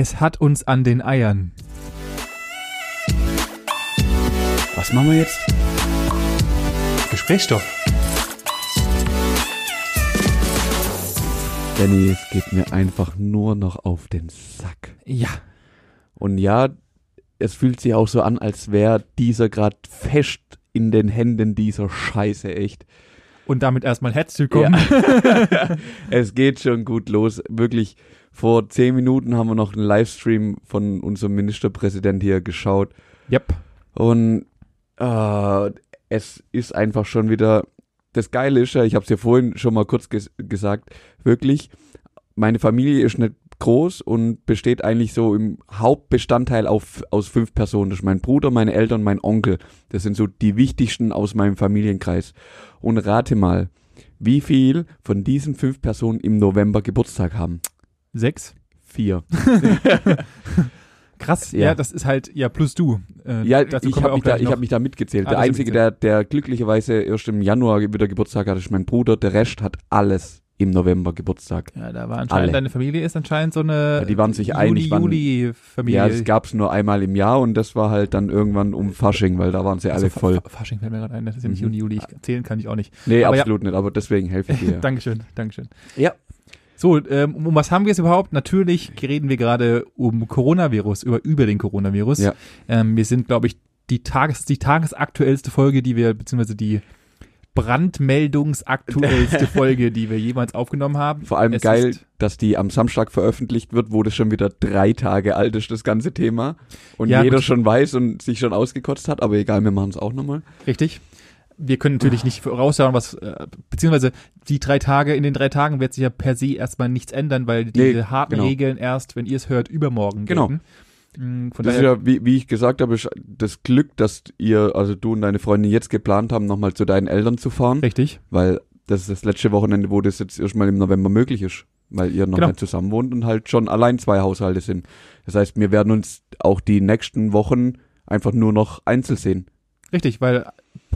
Es hat uns an den Eiern. Was machen wir jetzt? Gesprächsstoff. Danny, es geht mir einfach nur noch auf den Sack. Ja. Und ja, es fühlt sich auch so an, als wäre dieser gerade fest in den Händen dieser Scheiße, echt. Und damit erstmal herzlich willkommen. Ja. es geht schon gut los. Wirklich, vor zehn Minuten haben wir noch einen Livestream von unserem Ministerpräsident hier geschaut. Yep. Und äh, es ist einfach schon wieder. Das Geile ist ja, ich habe es ja vorhin schon mal kurz ges gesagt, wirklich, meine Familie ist nicht groß und besteht eigentlich so im Hauptbestandteil auf, aus fünf Personen. Das ist mein Bruder, meine Eltern, mein Onkel. Das sind so die wichtigsten aus meinem Familienkreis. Und rate mal, wie viel von diesen fünf Personen im November Geburtstag haben? Sechs. Vier. Krass, ja. Ja. das ist halt, ja, plus du. Äh, Ja, ich habe mich, da, ich hab mich da mitgezählt. Ah, der Einzige, der, der glücklicherweise erst im Januar wieder Geburtstag hat, ist mein Bruder. Der Rest hat alles im November Geburtstag. Ja, da war anscheinend, Alle. deine Familie ist anscheinend so eine Ja, die waren sich einig, wann- Juli-Familie. Ja, es gab's nur einmal im Jahr und das war halt dann irgendwann um Fasching, weil da waren sie alle Also, voll. Fa- Fasching fällt mir gerade ein, das ist ja nicht Mhm. Juni, Juli. Ich zählen kann ich auch nicht. Nee, Aber ja. absolut nicht, aber deswegen helfe ich dir. Dankeschön, Dankeschön. Ja. So, ähm, um was haben wir es überhaupt? Natürlich reden wir gerade um Coronavirus, über, über den Coronavirus. Ja. Ähm, wir sind, glaube ich, die, Tages, die tagesaktuellste Folge, die wir, beziehungsweise die brandmeldungsaktuellste Folge, die wir jemals aufgenommen haben. Vor allem Es geil, dass die am Samstag veröffentlicht wird, wo das schon wieder drei Tage alt ist, das ganze Thema. Und Ja, jeder gut. schon weiß und sich schon ausgekotzt hat, aber egal, wir machen es auch nochmal. Richtig. Wir können natürlich nicht voraussagen, was, äh, beziehungsweise die drei Tage, in den drei Tagen wird sich ja per se erstmal nichts ändern, weil diese Nee, harten genau. Regeln erst, wenn ihr es hört, übermorgen Genau. gelten. Von Das ist ja, wie, wie ich gesagt habe, das Glück, dass ihr, also du und deine Freundin jetzt geplant haben, nochmal zu deinen Eltern zu fahren, richtig. weil das ist das letzte Wochenende, wo das jetzt erstmal im November möglich ist, weil ihr noch Genau. nicht zusammen wohnt und halt schon allein zwei Haushalte sind. Das heißt, wir werden uns auch die nächsten Wochen einfach nur noch einzeln sehen. Richtig, weil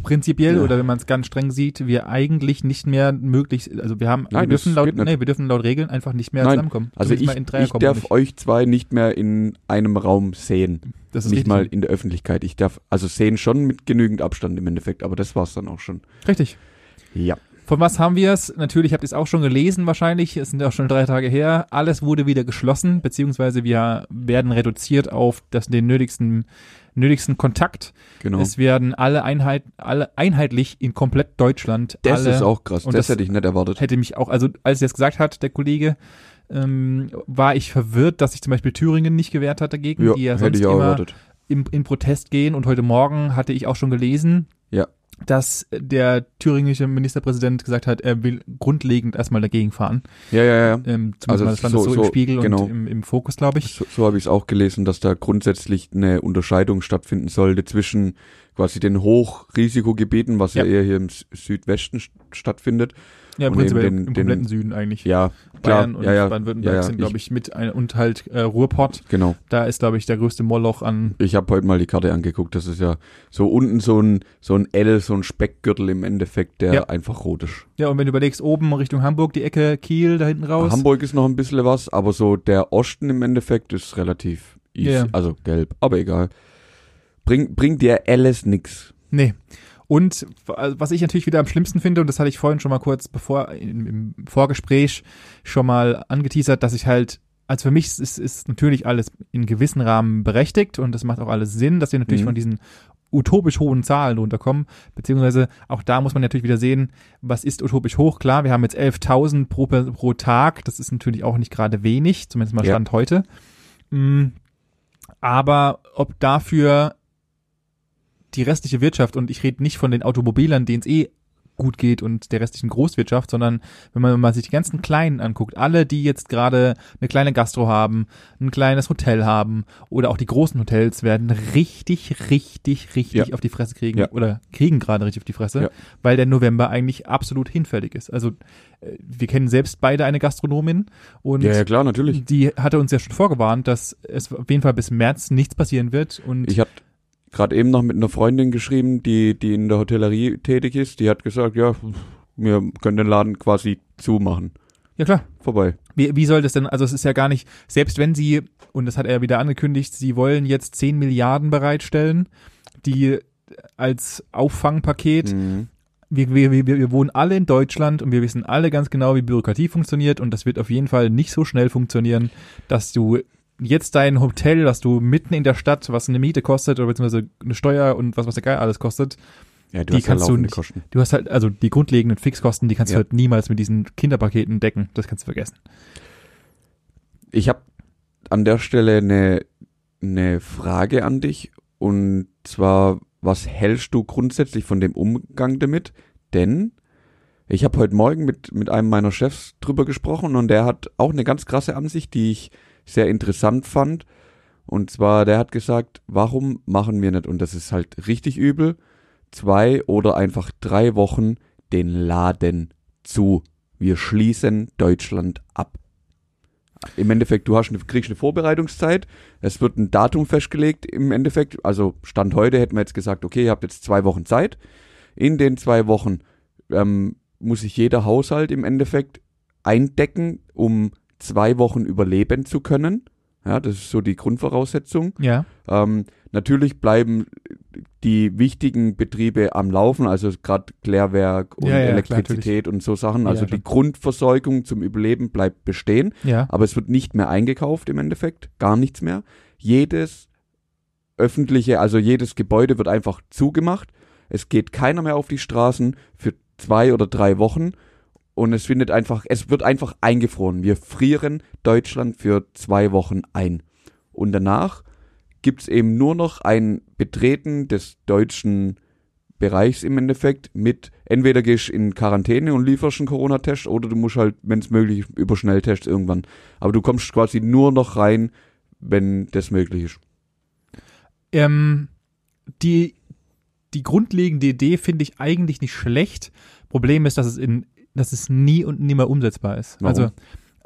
prinzipiell Ja. oder wenn man es ganz streng sieht, wir eigentlich nicht mehr möglich, also wir haben, wir Nein, das dürfen laut, nee, wir dürfen laut Regeln einfach nicht mehr Nein, zusammenkommen. Also ich, ich darf euch zwei nicht mehr in einem Raum sehen. Das ist nicht richtig. mal in der Öffentlichkeit. Ich darf, also sehen schon mit genügend Abstand im Endeffekt, aber das war's dann auch schon. Richtig. Ja. Von was haben wir es? Natürlich habt ihr es auch schon gelesen wahrscheinlich. Es sind ja auch schon drei Tage her. Alles wurde wieder geschlossen, beziehungsweise wir werden reduziert auf das, den nötigsten, nötigsten Kontakt. Genau. Es werden alle, Einheit, alle einheitlich in komplett Deutschland. das alle, ist auch krass. und Das, das hätte ich nicht erwartet. hätte mich auch, also als er es gesagt hat, der Kollege, ähm, war ich verwirrt, dass sich zum Beispiel Thüringen nicht gewehrt hat dagegen, Ja, die ja hätte sonst immer erwartet. im, in Protest gehen. Und heute Morgen hatte ich auch schon gelesen, Ja. Dass der thüringische Ministerpräsident gesagt hat, er will grundlegend erstmal dagegen fahren. Ja, ja, ja. Ähm, Also das stand so- so, so, im Spiegel genau. und im, im Fokus, glaube ich. So, so habe ich es auch gelesen, dass da grundsätzlich eine Unterscheidung stattfinden sollte zwischen quasi den Hochrisikogebieten, was ja, Ja. eher hier im Sü- Südwesten st- stattfindet. Ja, und prinzipiell eben den- im den- kompletten Süden eigentlich. Ja, klar. Bayern und ja, ja, Baden-Württemberg ja, sind, glaube ich, mit ein, und halt äh, Ruhrpott. Genau. Da ist, glaube ich, der größte Moloch an. Ich habe heute mal die Karte angeguckt. Das ist ja so unten so ein so ein L, so ein Speckgürtel im Endeffekt, der Ja. einfach rot ist. Ja, und wenn du überlegst, oben Richtung Hamburg, die Ecke Kiel, da hinten raus. Hamburg ist noch ein bisschen was, aber so der Osten im Endeffekt ist relativ easy. Ja. Also gelb, aber egal. Bring, bringt dir alles nix. Nee. Und also, was ich natürlich wieder am schlimmsten finde, und das hatte ich vorhin schon mal kurz bevor im, Vorgespräch schon mal angeteasert, dass ich halt, also für mich ist, ist natürlich alles in gewissen Rahmen berechtigt und das macht auch alles Sinn, dass wir natürlich Mhm. von diesen utopisch hohen Zahlen runterkommen, beziehungsweise auch da muss man natürlich wieder sehen, was ist utopisch hoch? Klar, wir haben jetzt 11.000 pro, pro Tag, das ist natürlich auch nicht gerade wenig, zumindest mal Ja. Stand heute. Mm, Aber ob dafür die restliche Wirtschaft, und ich rede nicht von den Automobilern, denen es eh gut geht und der restlichen Großwirtschaft, sondern wenn man mal sich die ganzen Kleinen anguckt, alle, die jetzt gerade eine kleine Gastro haben, ein kleines Hotel haben oder auch die großen Hotels werden richtig, richtig, richtig Ja. auf die Fresse kriegen Ja. oder kriegen gerade richtig auf die Fresse, Ja. weil der November eigentlich absolut hinfällig ist. Also äh, wir kennen selbst beide eine Gastronomin und Ja, ja, klar, natürlich. die hatte uns ja schon vorgewarnt, dass es auf jeden Fall bis März nichts passieren wird und Ich hatte gerade eben noch mit einer Freundin geschrieben, die, die in der Hotellerie tätig ist. Die hat gesagt, ja, wir können den Laden quasi zumachen. Ja klar. Vorbei. Wie, wie soll das denn, also es ist ja gar nicht, selbst wenn sie, und das hat er wieder angekündigt, sie wollen jetzt 10 Milliarden bereitstellen, die als Auffangpaket, Mhm. wir, wir, wir, wir wohnen alle in Deutschland und wir wissen alle ganz genau, wie Bürokratie funktioniert und das wird auf jeden Fall nicht so schnell funktionieren, dass du jetzt dein Hotel, das du mitten in der Stadt, was eine Miete kostet oder beziehungsweise eine Steuer und was was der Geil alles kostet, Ja, du Die hast ja kannst du laufende nicht- Kosten. du hast halt, also die grundlegenden Fixkosten, die kannst Ja. du halt niemals mit diesen Kinderpaketen decken. Das kannst du vergessen. Ich habe an der Stelle eine, eine Frage an dich und zwar, was hältst du grundsätzlich von dem Umgang damit? Denn ich habe heute Morgen mit, mit einem meiner Chefs drüber gesprochen und der hat auch eine ganz krasse Ansicht, die ich sehr interessant fand. Und zwar, der hat gesagt, warum machen wir nicht, und das ist halt richtig übel, zwei oder einfach drei Wochen den Laden zu. Wir schließen Deutschland ab. Im Endeffekt, du hast eine, kriegst eine Vorbereitungszeit, es wird ein Datum festgelegt im Endeffekt, also Stand heute hätten wir jetzt gesagt, okay, ihr habt jetzt zwei Wochen Zeit. In den zwei Wochen ähm, muss sich jeder Haushalt im Endeffekt eindecken, um zwei Wochen überleben zu können. Ja, das ist so die Grundvoraussetzung. Ja. Ähm, natürlich bleiben die wichtigen Betriebe am Laufen, also gerade Klärwerk und Ja, ja, klar, Elektrizität und so Sachen. Ja, Also schon. die Grundversorgung zum Überleben bleibt bestehen, Ja. aber es wird nicht mehr eingekauft im Endeffekt, gar nichts mehr. Jedes öffentliche, also jedes Gebäude wird einfach zugemacht. Es geht keiner mehr auf die Straßen für zwei oder drei Wochen und es findet einfach, es wird einfach eingefroren. Wir frieren Deutschland für zwei Wochen ein. Und danach gibt's eben nur noch ein Betreten des deutschen Bereichs im Endeffekt mit entweder gehst in Quarantäne und lieferst einen Corona-Test oder du musst halt, wenn es möglich über Schnelltests irgendwann. Aber du kommst quasi nur noch rein, wenn das möglich ist. Ähm, die, die grundlegende Idee finde ich eigentlich nicht schlecht. Problem ist, dass es in, dass es nie und nimmer umsetzbar ist. Warum? Also,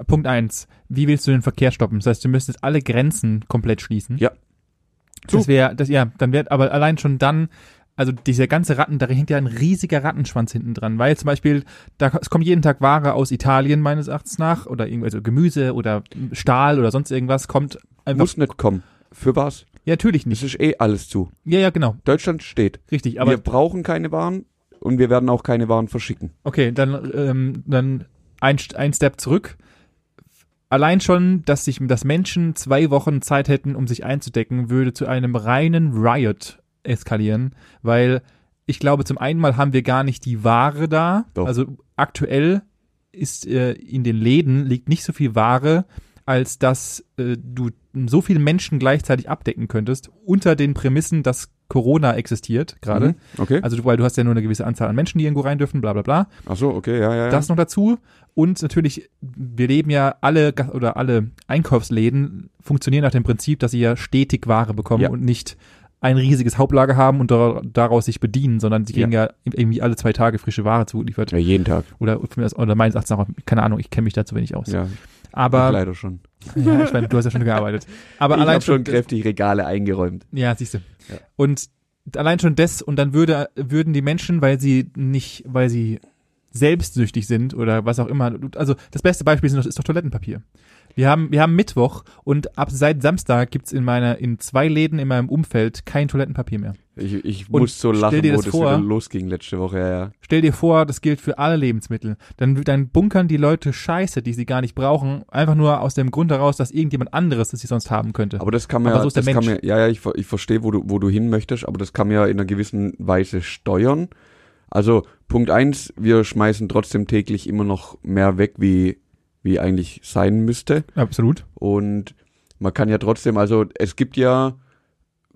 Punkt eins. Wie willst du den Verkehr stoppen? Das heißt, du müsstest alle Grenzen komplett schließen. Ja. Zu. Das wäre, das, ja, dann wird, aber allein schon dann, also dieser ganze Ratten, da hängt ja ein riesiger Rattenschwanz hinten dran, weil zum Beispiel, da, es kommt jeden Tag Ware aus Italien meines Erachtens nach oder irgendwie, also Gemüse oder Stahl oder sonst irgendwas kommt einfach, Muss nicht kommen. Für was? ja, natürlich Es nicht. ist eh alles zu. Ja, ja, genau, Deutschland steht. richtig, aber wir brauchen keine Waren und wir werden auch keine Waren verschicken. Okay, dann, ähm, dann ein, ein Step zurück. Allein schon, dass sich, dass Menschen zwei Wochen Zeit hätten, um sich einzudecken, würde zu einem reinen Riot eskalieren, weil ich glaube, zum einen mal haben wir gar nicht die Ware da. Doch. Also aktuell ist äh, in den Läden liegt nicht so viel Ware, als dass äh, du so viele Menschen gleichzeitig abdecken könntest, unter den Prämissen, dass Corona existiert gerade. Mhm. Okay. Also weil du hast ja nur eine gewisse Anzahl an Menschen, die irgendwo rein dürfen, bla bla bla. Ach so, okay, ja, ja, ja. Das noch dazu. Und natürlich, wir leben ja alle oder alle Einkaufsläden funktionieren nach dem Prinzip, dass sie ja stetig Ware bekommen Ja. und nicht ein riesiges Hauptlager haben und dar- daraus sich bedienen, sondern sie kriegen ja. irgendwie alle zwei Tage frische Ware zugeliefert. ja, jeden Tag. Oder, oder meines Erachtens auch, keine Ahnung, ich kenne mich da zu wenig aus. Ja, Aber, leider schon. ja, ich meine, du hast ja schon gearbeitet. Aber ich allein schon schon, kräftig Regale eingeräumt. ja, siehst du. Ja. Und allein schon das, und dann würde, würden die Menschen, weil sie nicht, weil sie selbstsüchtig sind oder was auch immer, also das beste Beispiel ist doch, ist doch Toilettenpapier. Wir haben, wir haben Mittwoch und ab seit Samstag gibt's in meiner, in zwei Läden in meinem Umfeld kein Toilettenpapier mehr. Ich, ich Und muss so lachen, wo das vor. wieder losging letzte Woche. Ja, ja. Stell dir vor, das gilt für alle Lebensmittel. Dann, dann bunkern die Leute Scheiße, die sie gar nicht brauchen, einfach nur aus dem Grund heraus, dass irgendjemand anderes das sie sonst haben könnte. Aber das kann man Aber ja, so das kann Mensch. man, ja, ja, ich, ich verstehe, wo du, wo du hin möchtest, aber das kann man ja in einer gewissen Weise steuern. Also Punkt eins, wir schmeißen trotzdem täglich immer noch mehr weg, wie, wie eigentlich sein müsste. Absolut. Und man kann ja trotzdem, also es gibt ja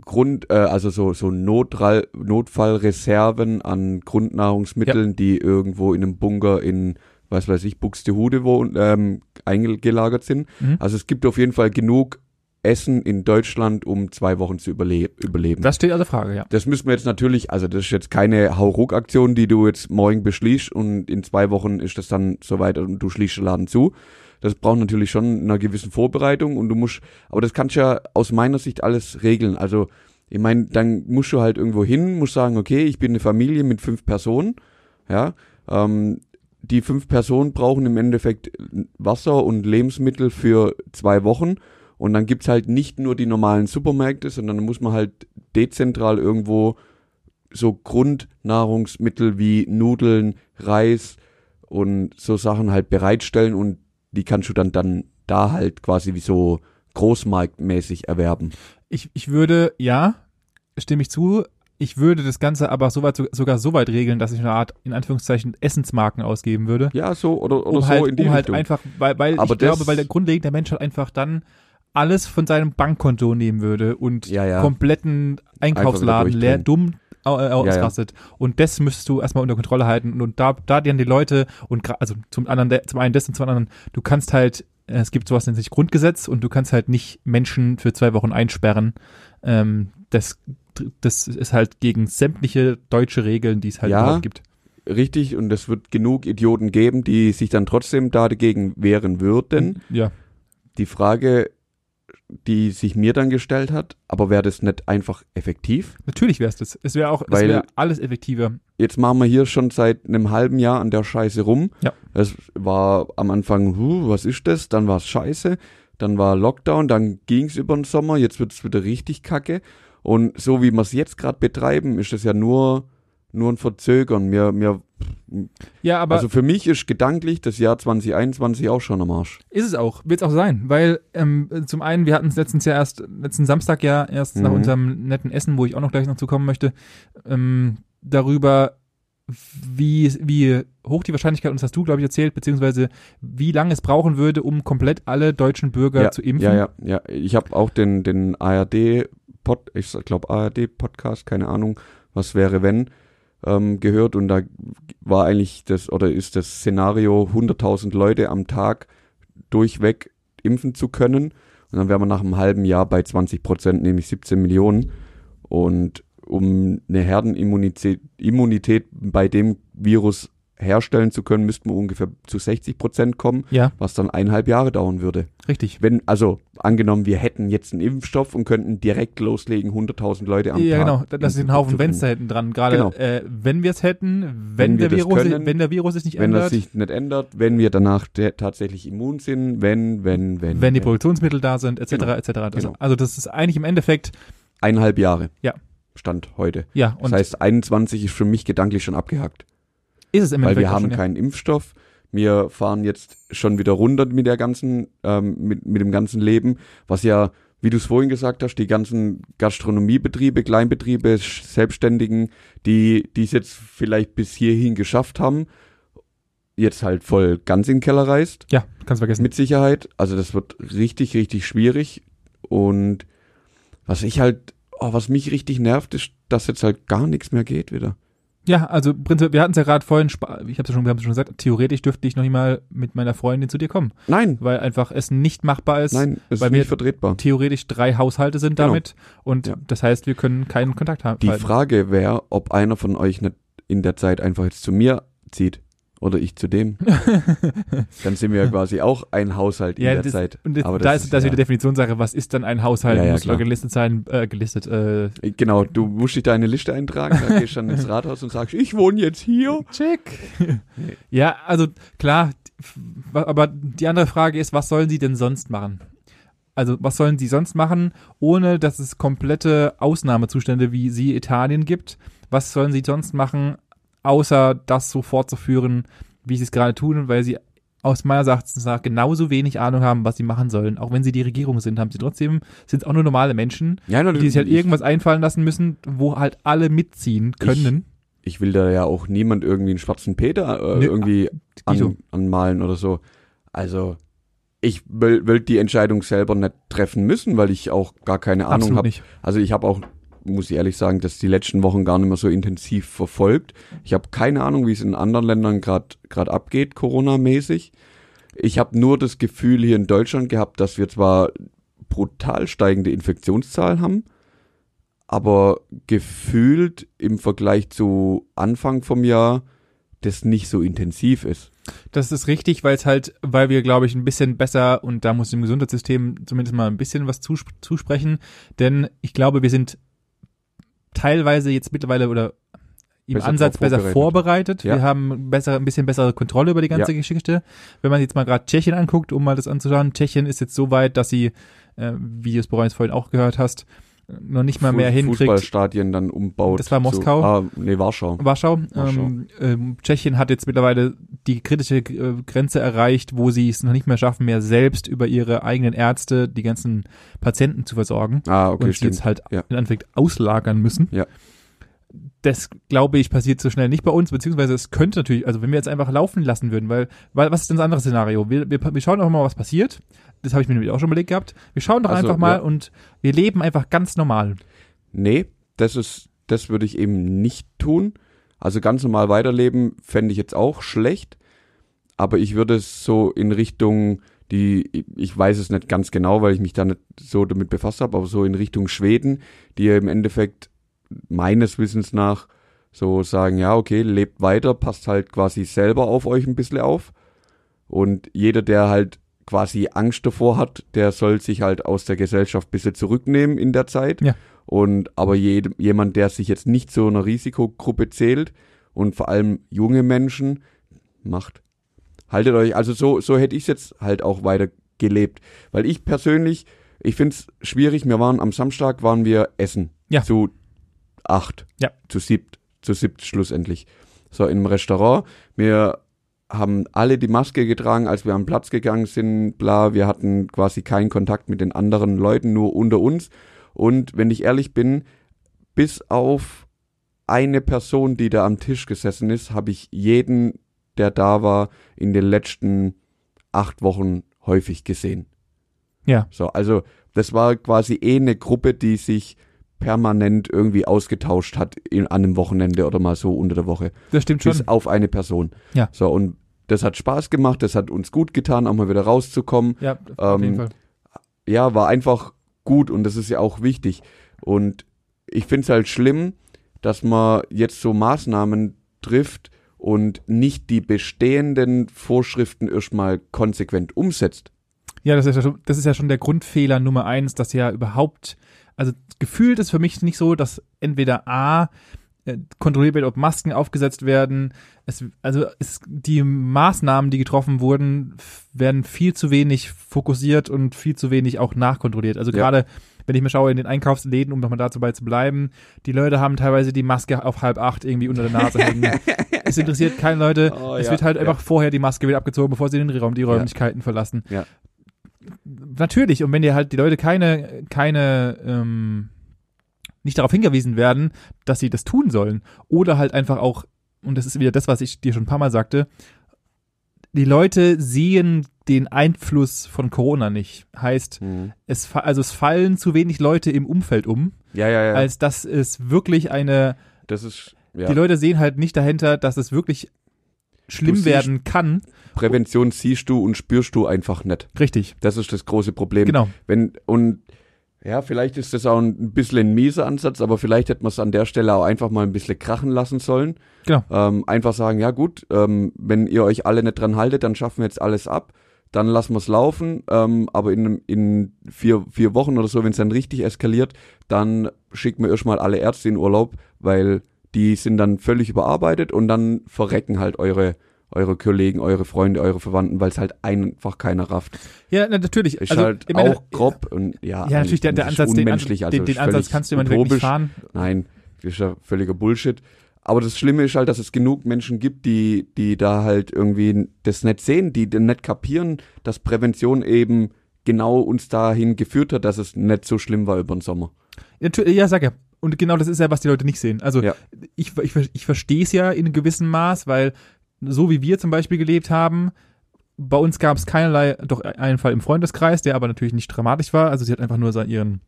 Grund, äh, also so, so Notral, Notfallreserven an Grundnahrungsmitteln, die irgendwo in einem Bunker in, was weiß ich, Buxtehude wo ähm, eingelagert sind. Mhm. Also es gibt auf jeden Fall genug Essen in Deutschland, um zwei Wochen zu überle überleben. Das steht außer Frage, ja. Das müssen wir jetzt natürlich, also das ist jetzt keine Hauruck-Aktion, die du jetzt morgen beschließt und in zwei Wochen ist das dann soweit und du schließt den Laden zu. Das braucht natürlich schon eine gewisse Vorbereitung und du musst, aber das kannst du ja aus meiner Sicht alles regeln. Also ich meine, dann musst du halt irgendwo hin, musst sagen, okay, ich bin eine Familie mit fünf Personen, ja, ähm, die fünf Personen brauchen im Endeffekt Wasser und Lebensmittel für zwei Wochen. Und dann gibt's halt nicht nur die normalen Supermärkte, sondern dann muss man halt dezentral irgendwo so Grundnahrungsmittel wie Nudeln, Reis und so Sachen halt bereitstellen und die kannst du dann, dann da halt quasi wie so großmarktmäßig erwerben. Ich, ich würde, ja, stimme ich zu, ich würde das Ganze aber soweit, sogar so weit regeln, dass ich eine Art, in Anführungszeichen, Essensmarken ausgeben würde. Ja, so oder, oder um so halt, in die um halt Richtung. einfach, weil, weil Aber ich glaube, weil der grundlegende Mensch halt einfach dann alles von seinem Bankkonto nehmen würde und Ja, ja. kompletten Einkaufsladen leer dumm au- äh, ja. ausrastet. Und das müsstest du erstmal unter Kontrolle halten. Und da, da dann die Leute und also zum anderen, der- zum einen das und zum anderen, du kannst halt, äh, es gibt sowas nennt sich Grundgesetz und du kannst halt nicht Menschen für zwei Wochen einsperren. Ähm, das, das ist halt gegen sämtliche deutsche Regeln, die es halt Ja. gibt. Richtig, und es wird genug Idioten geben, die sich dann trotzdem da dagegen wehren würden. Ja. Die Frage, die sich mir dann gestellt hat, aber wäre das nicht einfach effektiv? Natürlich wäre es das. Es wäre auch, es Weil- wäre alles effektiver. Jetzt machen wir hier schon seit einem halben Jahr an der Scheiße rum. Ja. Es war am Anfang, huh, was ist das? Dann war es scheiße, dann war Lockdown, dann ging's über den Sommer, jetzt wird's wieder richtig kacke. Und so wie wir es jetzt gerade betreiben, ist es ja nur, nur ein Verzögern. Mir, mir, Ja, aber also für mich ist gedanklich das Jahr 2021 auch schon am Arsch. Ist es auch, wird es auch sein, weil ähm, zum einen, wir hatten es letztens ja erst, letzten Samstag ja erst nach Mhm. unserem netten Essen, wo ich auch noch gleich noch zu kommen möchte, ähm, darüber, wie, wie hoch die Wahrscheinlichkeit, und das hast du, glaube ich, erzählt, beziehungsweise wie lange es brauchen würde, um komplett alle deutschen Bürger ja, zu impfen. Ja, ja, ja. Ich habe auch den, den ARD Pod, ich glaube ARD Podcast, keine Ahnung, was wäre wenn, ähm, gehört und da war eigentlich das oder ist das Szenario 100.000 Leute am Tag durchweg impfen zu können. Und dann wären wir nach einem halben Jahr bei 20 Prozent, nämlich 17 Millionen. Und um eine Herdenimmunität Immunität bei dem Virus herstellen zu können, müssten wir ungefähr zu 60 Prozent kommen, Ja, was dann eineinhalb Jahre dauern würde. richtig. Wenn, also angenommen, wir hätten jetzt einen Impfstoff und könnten direkt loslegen, 100.000 Leute am ja, Tag. genau. Da- Das ist ein Haufen Wenns da hinten dran. Gerade Genau. äh, wenn wir es hätten, wenn, Wenn der Virus, können, wenn der Virus sich nicht Wenn ändert, das sich nicht ändert, wenn wir danach tatsächlich immun sind, wenn, wenn, wenn. wenn die wenn. Produktionsmittel da sind, etc., Genau. etc. Also, Genau. also das ist eigentlich im Endeffekt, Eineinhalb Jahre. Ja. Stand heute. ja, Das heißt, 21 ist für mich gedanklich schon abgehakt. Ist es im Weil wir haben schon, ja. keinen Impfstoff. Wir fahren jetzt schon wieder runter mit der ganzen, ähm, mit, mit dem ganzen Leben, was ja, wie du es vorhin gesagt hast, die ganzen Gastronomiebetriebe, Kleinbetriebe, Selbstständigen, die, die es jetzt vielleicht bis hierhin geschafft haben, jetzt halt voll ganz in den Keller reißt, Ja, kannst vergessen. mit Sicherheit. Also das wird richtig, richtig schwierig. Und was ich halt, oh, was mich richtig nervt, ist, dass jetzt halt gar nichts mehr geht wieder. Ja, also prinzipiell, wir hatten es ja gerade vorhin, ich habe ja schon, wir haben es schon gesagt, theoretisch dürfte ich noch nicht mal mit meiner Freundin zu dir kommen, Nein, weil einfach es nicht machbar ist. nein, es weil ist wir- nicht vertretbar. Theoretisch drei Haushalte sind Genau. damit und Ja. das heißt, wir können keinen Kontakt haben. Die Frage wäre, ob einer von euch nicht in der Zeit einfach jetzt zu mir zieht oder ich zu dem. Dann sind wir ja quasi auch ein Haushalt in ja, der das, Zeit. und das, Aber da das ist das ja- wieder Definitionssache, was ist dann ein Haushalt? Ja, ja, Muss klar. gelistet sein, äh, gelistet, äh, Genau, du musst dich da in eine Liste eintragen, dann gehst du dann ins Rathaus und sagst, ich wohne jetzt hier. check. ja, also klar, aber die andere Frage ist, was sollen sie denn sonst machen? Also, was sollen sie sonst machen, ohne dass es komplette Ausnahmezustände wie sie Italien gibt? Was sollen sie sonst machen, außer das so fortzuführen, wie sie es gerade tun, weil sie aus meiner Sicht nach genauso wenig Ahnung haben, was sie machen sollen. Auch wenn sie die Regierung sind, haben sie trotzdem, sind es auch nur normale Menschen, Ja, die sich halt irgendwas einfallen lassen müssen, wo halt alle mitziehen können. Ich will da ja auch niemand irgendwie einen schwarzen Peter äh, Nee, irgendwie Dito. an, anmalen oder so. Also, ich will, will die Entscheidung selber nicht treffen müssen, weil ich auch gar keine Ahnung habe. Also ich habe auch, muss ich ehrlich sagen, das die letzten Wochen gar nicht mehr so intensiv verfolgt. Ich habe keine Ahnung, wie es in anderen Ländern gerade abgeht, Corona-mäßig. Ich habe nur das Gefühl hier in Deutschland gehabt, dass wir zwar brutal steigende Infektionszahlen haben, aber gefühlt im Vergleich zu Anfang vom Jahr das nicht so intensiv ist. Das ist richtig, weil es halt, weil wir, glaube ich, ein bisschen besser und da muss dem Gesundheitssystem zumindest mal ein bisschen was zusp zusprechen, denn ich glaube, wir sind teilweise jetzt mittlerweile oder im Besser Ansatz besser vorbereitet. Ja. Wir haben besser, ein bisschen bessere Kontrolle über die ganze Ja. Geschichte. Wenn man jetzt mal gerade Tschechien anguckt, um mal das anzuschauen, Tschechien ist jetzt so weit, dass sie, äh, wie du es bereits vorhin auch gehört hast, noch nicht mal Fu- mehr hinkriegt. Fußballstadien dann umbaut. Das war Moskau. So, ah, nee, Warschau. Warschau. Warschau. Ähm, ähm, Tschechien hat jetzt mittlerweile die kritische äh, Grenze erreicht, wo sie es noch nicht mehr schaffen, mehr selbst über ihre eigenen Ärzte die ganzen Patienten zu versorgen Ah, okay, und stimmt. jetzt halt Ja. in Anführungszeichen auslagern müssen. Ja. Das glaube ich passiert so schnell nicht bei uns, beziehungsweise es könnte natürlich, also wenn wir jetzt einfach laufen lassen würden, weil, weil was ist denn das andere Szenario? Wir, wir, wir schauen doch mal, was passiert. Das habe ich mir nämlich auch schon überlegt gehabt. Wir schauen doch Also, einfach mal ja. und wir leben einfach ganz normal. Nee, das ist, das würde ich eben nicht tun. Also ganz normal weiterleben fände ich jetzt auch schlecht. Aber ich würde es so in Richtung, die, ich weiß es nicht ganz genau, weil ich mich da nicht so damit befasst habe, aber so in Richtung Schweden, die ja im Endeffekt meines Wissens nach so sagen, ja, okay, lebt weiter, passt halt quasi selber auf euch ein bisschen auf. Und jeder, der halt quasi Angst davor hat, der soll sich halt aus der Gesellschaft ein bisschen zurücknehmen in der Zeit. Ja. Und aber jed, jemand, der sich jetzt nicht zu einer Risikogruppe zählt und vor allem junge Menschen macht, haltet euch, also so, so hätte ich jetzt halt auch weiter gelebt. Weil ich persönlich, ich finde es schwierig, wir waren am Samstag, waren wir essen. Ja. Zu acht. Ja. Zu siebt, zu siebt schlussendlich. So, im Restaurant. Wir haben alle die Maske getragen, als wir am Platz gegangen sind, bla, wir hatten quasi keinen Kontakt mit den anderen Leuten, nur unter uns. Und wenn ich ehrlich bin, bis auf eine Person, die da am Tisch gesessen ist, habe ich jeden, der da war, in den letzten acht Wochen häufig gesehen. Ja. So, also das war quasi eh eine Gruppe, die sich permanent irgendwie ausgetauscht hat in, an einem Wochenende oder mal so unter der Woche. Das stimmt schon. Bis auf eine Person. Ja. So, und das hat Spaß gemacht, das hat uns gut getan, auch mal wieder rauszukommen. Ja, auf Ähm, jeden Fall. Ja, war einfach gut und das ist ja auch wichtig. Und ich finde es halt schlimm, dass man jetzt so Maßnahmen trifft und nicht die bestehenden Vorschriften erstmal konsequent umsetzt. Ja, das ist ja, schon, das ist ja schon der Grundfehler Nummer eins, dass ja überhaupt, also gefühlt ist für mich nicht so, dass entweder A, kontrolliert wird, ob Masken aufgesetzt werden. Es, also es, die Maßnahmen, die getroffen wurden, werden viel zu wenig fokussiert und viel zu wenig auch nachkontrolliert. Also Ja. gerade, wenn ich mir schaue in den Einkaufsläden, um nochmal dazu bei zu bleiben, die Leute haben teilweise die Maske auf halb acht irgendwie unter der Nase hängen. es interessiert keine Leute. Oh, es ja, wird halt ja. einfach vorher die Maske wieder abgezogen, bevor sie den Raum, die Räumlichkeiten verlassen. Natürlich, und wenn dir halt die Leute keine, keine, ähm, nicht darauf hingewiesen werden, dass sie das tun sollen, oder halt einfach auch, und das ist wieder das, was ich dir schon ein paar Mal sagte, die Leute sehen den Einfluss von Corona nicht. Heißt, es, fa- also es fallen zu wenig Leute im Umfeld um, Ja, ja, ja. als dass es wirklich eine, das ist ja. die Leute sehen halt nicht dahinter, dass es wirklich schlimm siehst- werden kann. Prävention siehst du und spürst du einfach nicht. Richtig, Das ist das große Problem. genau. Wenn, und ja, vielleicht ist das auch ein bisschen ein mieser Ansatz, aber vielleicht hätte man es an der Stelle auch einfach mal ein bisschen krachen lassen sollen. Genau. Ähm, einfach sagen, ja gut, ähm, wenn ihr euch alle nicht dran haltet, dann schaffen wir jetzt alles ab. Dann lassen wir es laufen, ähm, aber in, in vier, vier Wochen oder so, wenn es dann richtig eskaliert, dann schicken wir erstmal alle Ärzte in Urlaub, weil die sind dann völlig überarbeitet und dann verrecken halt eure, eure Kollegen, eure Freunde, eure Verwandten, weil es halt einfach keiner rafft. Ja, na, natürlich. Ist also, halt auch grob und ja, Ja, natürlich, der, der das Ansatz, den, unmenschlich, also den, den Ansatz kannst du im Endeffekt nicht fahren. Nein, das ist ja völliger Bullshit. Aber das Schlimme ist halt, dass es genug Menschen gibt, die, die da halt irgendwie das nicht sehen, die dann nicht kapieren, dass Prävention eben genau uns dahin geführt hat, dass es nicht so schlimm war über den Sommer. Natürlich, ja, sag ja. Und genau das ist ja, was die Leute nicht sehen. Also Ja. ich, ich, ich verstehe es ja in einem gewissen Maß, weil so wie wir zum Beispiel gelebt haben, bei uns gab es keinerlei, doch einen Fall im Freundeskreis, der aber natürlich nicht dramatisch war. Also sie hat einfach nur so ihren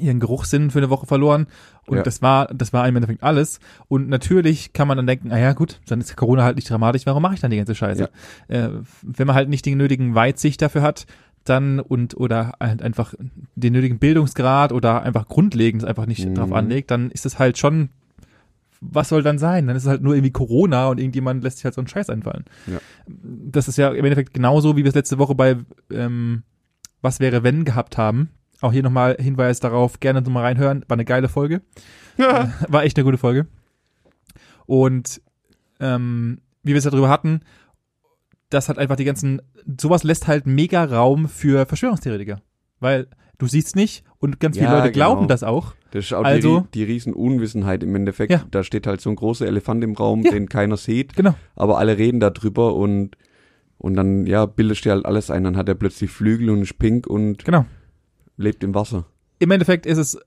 ihren Geruchssinn für eine Woche verloren und Ja. das war das war im Endeffekt alles und natürlich kann man dann denken, ah ja gut, dann ist Corona halt nicht dramatisch, warum mache ich dann die ganze Scheiße? Äh, wenn man halt nicht die nötigen Weitsicht dafür hat, dann und oder halt einfach den nötigen Bildungsgrad oder einfach grundlegend einfach nicht Mhm. drauf anlegt, dann ist es halt schon was soll dann sein? Dann ist es halt nur irgendwie Corona und irgendjemand lässt sich halt so einen Scheiß einfallen. Ja. Das ist ja im Endeffekt genauso, wie wir es letzte Woche bei ähm, Was wäre wenn gehabt haben. Auch hier nochmal Hinweis darauf, gerne nochmal reinhören. War eine geile Folge. War echt eine gute Folge. Und ähm, wie wir es ja drüber hatten, das hat einfach die ganzen, sowas lässt halt mega Raum für Verschwörungstheoretiker. Weil du siehst nicht und ganz viele Ja, Leute glauben genau. das auch. Das ist auch Also- die, die riesen Unwissenheit im Endeffekt. Ja. Da steht halt so ein großer Elefant im Raum, Ja. den keiner sieht, Genau. aber alle reden darüber und und dann ja bildest dir halt alles ein. Dann hat er plötzlich Flügel und ist pink und Genau. lebt im Wasser. Im Endeffekt ist es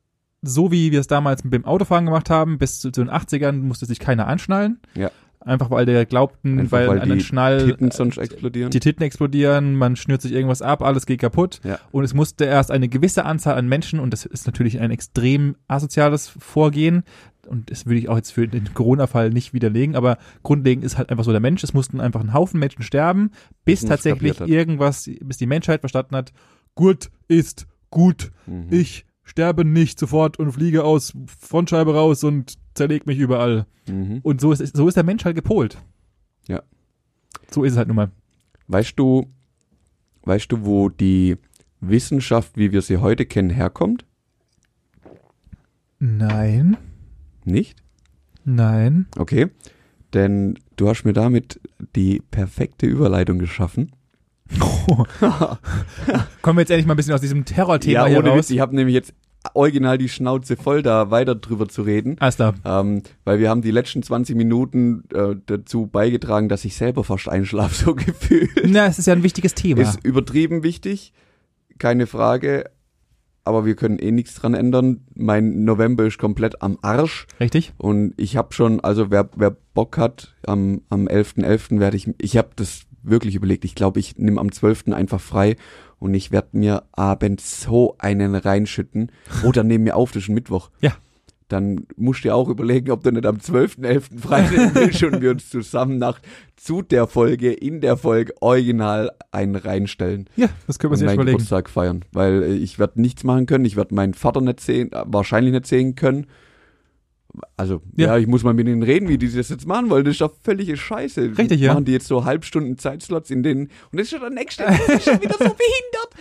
so, wie wir es damals mit dem Autofahren gemacht haben, bis zu, zu den 80ern musste sich keiner anschnallen. Ja. Einfach weil der glaubten, Einfach, weil, weil an den die Schnall Titten sonst explodieren. die Titten explodieren, man schnürt sich irgendwas ab, alles geht kaputt. Ja. Und es musste erst eine gewisse Anzahl an Menschen, und das ist natürlich ein extrem asoziales Vorgehen, und das würde ich auch jetzt für den Corona-Fall nicht widerlegen, aber grundlegend ist halt einfach so der Mensch, es mussten einfach ein Haufen Menschen sterben, bis tatsächlich irgendwas, bis die Menschheit verstanden hat, gut ist gut, Mhm. ich sterbe nicht sofort und fliege aus Frontscheibe raus und zerleg mich überall. Mhm. Und so ist, so ist der Mensch halt gepolt. Ja. So ist es halt nun mal. Weißt du, weißt du, wo die Wissenschaft, wie wir sie heute kennen, herkommt? Nein, Nicht? nein. Okay. Denn du hast mir damit die perfekte Überleitung geschaffen. Kommen wir jetzt endlich mal ein bisschen aus diesem Terrorthema hier ohne raus. Witz, ich habe nämlich jetzt original die Schnauze voll, da weiter drüber zu reden. Alles klar. Ähm, weil wir haben die letzten 20 Minuten äh, dazu beigetragen, dass ich selber fast einschlafe, so gefühlt. Na, es ist ja ein wichtiges Thema. Ist übertrieben wichtig, keine Frage. Aber wir können eh nichts dran ändern. Mein November ist komplett am Arsch. Richtig? Und ich habe schon, also wer, wer Bock hat, am, am 11.11. werde ich, ich habe das wirklich überlegt. Ich glaube, ich nehme am 12. einfach frei und ich werde mir abends so einen reinschütten. Oder nehme mir auf, das ist ein Mittwoch. Ja. Dann musst du dir auch überlegen, ob du nicht am 12.11. frei nehmen willst und wir uns zusammen nach, zu der Folge, in der Folge original einen reinstellen Ja, das können wir meinen überlegen. Geburtstag feiern. Weil äh, ich werde nichts machen können, ich werde meinen Vater nicht sehen, äh, wahrscheinlich nicht sehen können. Also, Ja. ja. ich muss mal mit ihnen reden, wie die das jetzt machen wollen. Das ist doch völlige Scheiße. Richtig, ja. Machen die jetzt so Halbstunden Zeitslots in denen, und das ist schon der nächste, das ist schon wieder so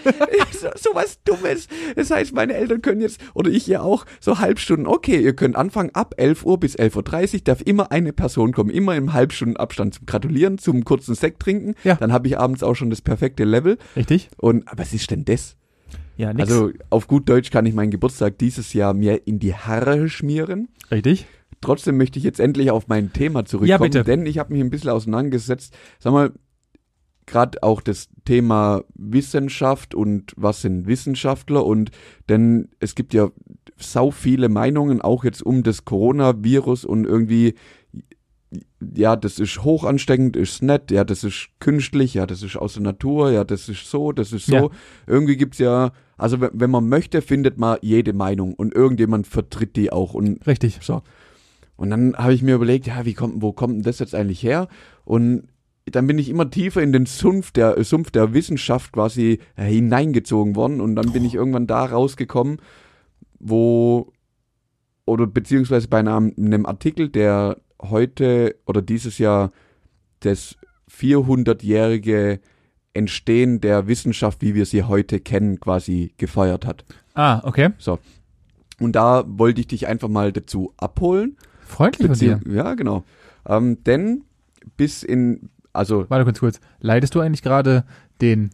behindert. so, so was Dummes. Das heißt, meine Eltern können jetzt, oder ich ja auch, so Halbstunden, okay, ihr könnt anfangen ab 11 Uhr bis 11.30 Uhr, darf immer eine Person kommen, immer im Halbstundenabstand zum Gratulieren, zum kurzen Sekt trinken. Ja. Dann habe ich abends auch schon das perfekte Level. Richtig? Und, aber was ist denn das? Ja, nix. Also, auf gut Deutsch kann ich meinen Geburtstag dieses Jahr mir in die Haare schmieren. Richtig? Trotzdem möchte ich jetzt endlich auf mein Thema zurückkommen, Ja, bitte. denn ich habe mich ein bisschen auseinandergesetzt. Sag mal, gerade auch das Thema Wissenschaft und was sind Wissenschaftler und denn es gibt ja sau viele Meinungen, auch jetzt um das Coronavirus und irgendwie ja, das ist hoch ansteckend, ist nett, ja, das ist künstlich, ja, das ist aus der Natur, ja, das ist so, das ist so. Ja. Irgendwie gibt's ja, also wenn, wenn man möchte, findet man jede Meinung und irgendjemand vertritt die auch und Richtig. so. Und dann habe ich mir überlegt, ja, wie kommt, wo kommt denn das jetzt eigentlich her? Und dann bin ich immer tiefer in den Sumpf der, Sumpf der Wissenschaft quasi hineingezogen worden und dann bin ich irgendwann da rausgekommen, wo, oder beziehungsweise bei einem, einem Artikel, der heute oder dieses Jahr das 400-jährige Entstehen der Wissenschaft, wie wir sie heute kennen, quasi gefeiert hat. Ah, okay. Und da wollte ich dich einfach mal dazu abholen. Freundlich von dir. Ja, genau. Ähm, denn bis in, also Warte ganz kurz. Leidest du eigentlich gerade den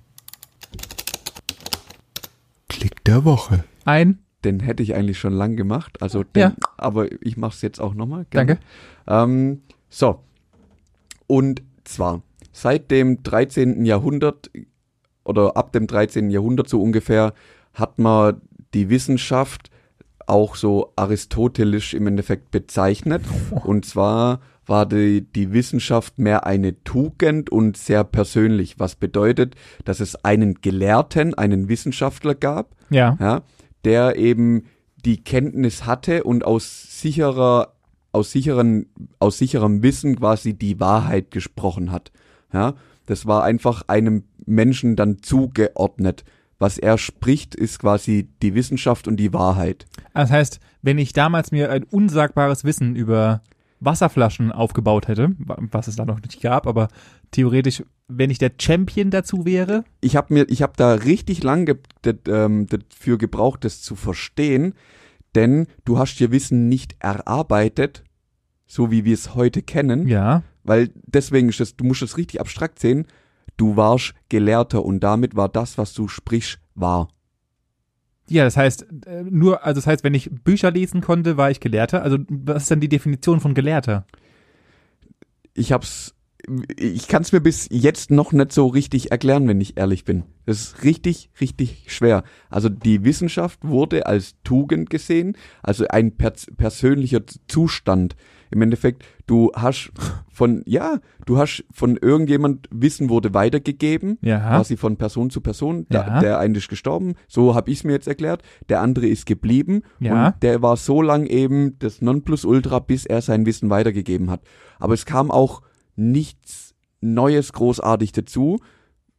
Klick der Woche. ein? Den hätte ich eigentlich schon lang gemacht. Also den, Ja. aber ich mache es jetzt auch nochmal. Danke. Ähm, so. Und zwar, seit dem 13. Jahrhundert oder ab dem 13. Jahrhundert so ungefähr hat man die Wissenschaft auch so aristotelisch im Endeffekt bezeichnet. Und zwar war die, die Wissenschaft mehr eine Tugend und sehr persönlich, was bedeutet, dass es einen Gelehrten, einen Wissenschaftler gab, Ja. ja, der eben die Kenntnis hatte und aus sicherer, aus sicheren, aus sicherem Wissen quasi die Wahrheit gesprochen hat. Ja, das war einfach einem Menschen dann zugeordnet. Was er spricht, ist quasi die Wissenschaft und die Wahrheit. Das heißt, wenn ich damals mir ein unsagbares Wissen über Wasserflaschen aufgebaut hätte, was es da noch nicht gab, aber theoretisch, wenn ich der Champion dazu wäre, Ich habe mir, ich habe da richtig lang ge ähm, dafür gebraucht, das zu verstehen, denn du hast dir Wissen nicht erarbeitet, so wie wir es heute kennen, Ja. weil deswegen ist das, du musst es richtig abstrakt sehen, du warst Gelehrter und damit war das, was du sprichst, wahr. Ja, das heißt, äh, nur, also das heißt, wenn ich Bücher lesen konnte, war ich Gelehrter. Also, was ist dann die Definition von Gelehrter? Ich hab's, ich kann es mir bis jetzt noch nicht so richtig erklären, wenn ich ehrlich bin. Das ist richtig, richtig schwer. Also die Wissenschaft wurde als Tugend gesehen, also ein pers persönlicher Zustand. Im Endeffekt, du hast von, ja, du hast von irgendjemand Wissen wurde weitergegeben, Ja. quasi von Person zu Person. Da, Ja. Der eine ist gestorben, so habe ich es mir jetzt erklärt. Der andere ist geblieben Ja. und der war so lang eben das Nonplusultra, bis er sein Wissen weitergegeben hat. Aber es kam auch nichts Neues großartig dazu.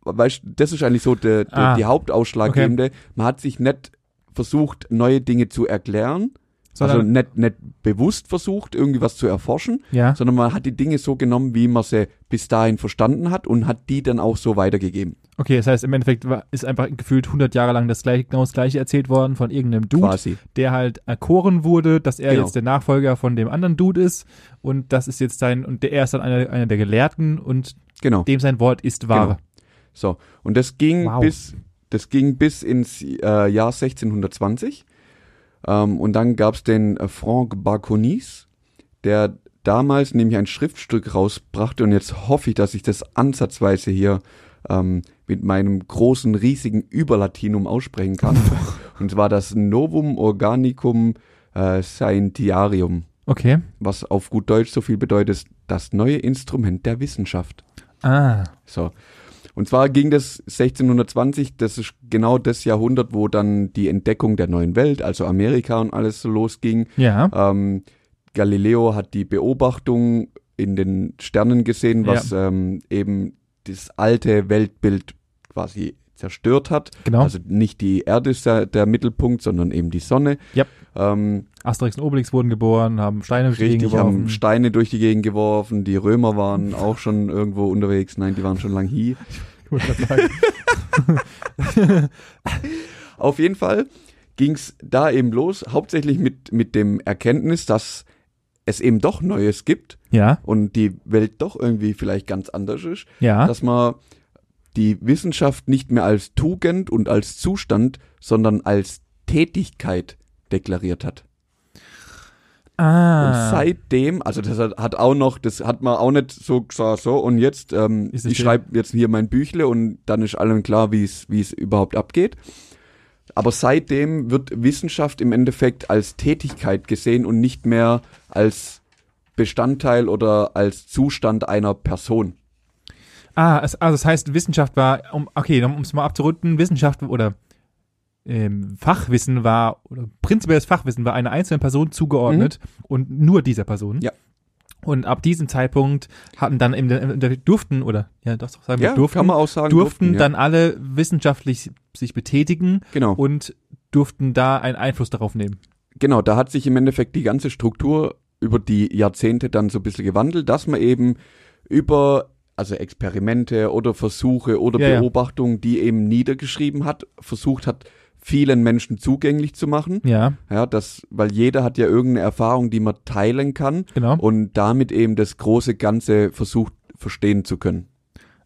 Weißt, das ist eigentlich so der, der, Ah. die Hauptausschlaggebende. Man hat sich nicht versucht, neue Dinge zu erklären, also Sondern, nicht, nicht bewusst versucht, irgendwie was zu erforschen, ja. sondern man hat die Dinge so genommen, wie man sie bis dahin verstanden hat und hat die dann auch so weitergegeben. Okay, das heißt, im Endeffekt ist einfach gefühlt 100 Jahre lang das gleiche, genau das gleiche erzählt worden von irgendeinem Dude, Quasi. der halt erkoren wurde, dass er Genau. jetzt der Nachfolger von dem anderen Dude ist und das ist jetzt sein, und der, er ist dann einer, einer der Gelehrten und Genau. dem sein Wort ist wahr. Genau. So, und das ging Wow. bis das ging bis ins äh, Jahr 1620. Ähm, und dann gab's den äh, Franck Barconis, der damals nämlich ein Schriftstück rausbrachte und jetzt hoffe ich, dass ich das ansatzweise hier ähm, mit meinem großen, riesigen Überlatinum aussprechen kann. und zwar das Novum Organicum äh, Scientiarium, Okay. was auf gut Deutsch so viel bedeutet, das neue Instrument der Wissenschaft. Ah, So. Und zwar ging das 1620, das ist genau das Jahrhundert, wo dann die Entdeckung der neuen Welt, also Amerika und alles so losging. ja. Ähm, Galileo hat die Beobachtung in den Sternen gesehen, was ähm, eben das alte Weltbild quasi zerstört hat. Genau. Also nicht die Erde ist der, der Mittelpunkt, sondern eben die Sonne. Yep. Ähm, Asterix und Obelix wurden geboren, haben Steine durch die Gegend richtig, haben geworfen. Steine durch die Gegend geworfen. Die Römer waren auch schon irgendwo unterwegs. Nein, die waren schon lang hier. Ich wollte sagen. Auf jeden Fall ging's da eben los, hauptsächlich mit, mit dem Erkenntnis, dass es eben doch Neues gibt ja, und die Welt doch irgendwie vielleicht ganz anders ist, ja. dass man die Wissenschaft nicht mehr als Tugend und als Zustand, sondern als Tätigkeit deklariert hat. Und ah. seitdem, also das hat, hat auch noch, das hat man auch nicht so gesagt, so und jetzt, ähm, ich schreibe jetzt hier mein Büchle und dann ist allen klar, wie es wie es überhaupt abgeht. Aber seitdem wird Wissenschaft im Endeffekt als Tätigkeit gesehen und nicht mehr als Bestandteil oder als Zustand einer Person. Ah, es, also das heißt, Wissenschaft war, um, okay, um es mal abzurunden, Wissenschaft oder ähm, Fachwissen war, oder prinzipielles Fachwissen war einer einzelnen Person zugeordnet und nur dieser Person. Mhm. Ja. Und ab diesem Zeitpunkt hatten dann im, im, im durften, oder ja, doch, sagen wir, Ja, durften, kann man auch sagen. durften ja. dann alle wissenschaftlich sich betätigen Genau. und durften da einen Einfluss darauf nehmen. Genau, da hat sich im Endeffekt die ganze Struktur über die Jahrzehnte dann so ein bisschen gewandelt, dass man eben über also Experimente oder Versuche oder Ja, ja. Beobachtungen, die eben niedergeschrieben hat, versucht hat, vielen Menschen zugänglich zu machen. Ja, Ja, das, weil jeder hat ja irgendeine Erfahrung, die man teilen kann genau. und damit eben das große Ganze versucht verstehen zu können.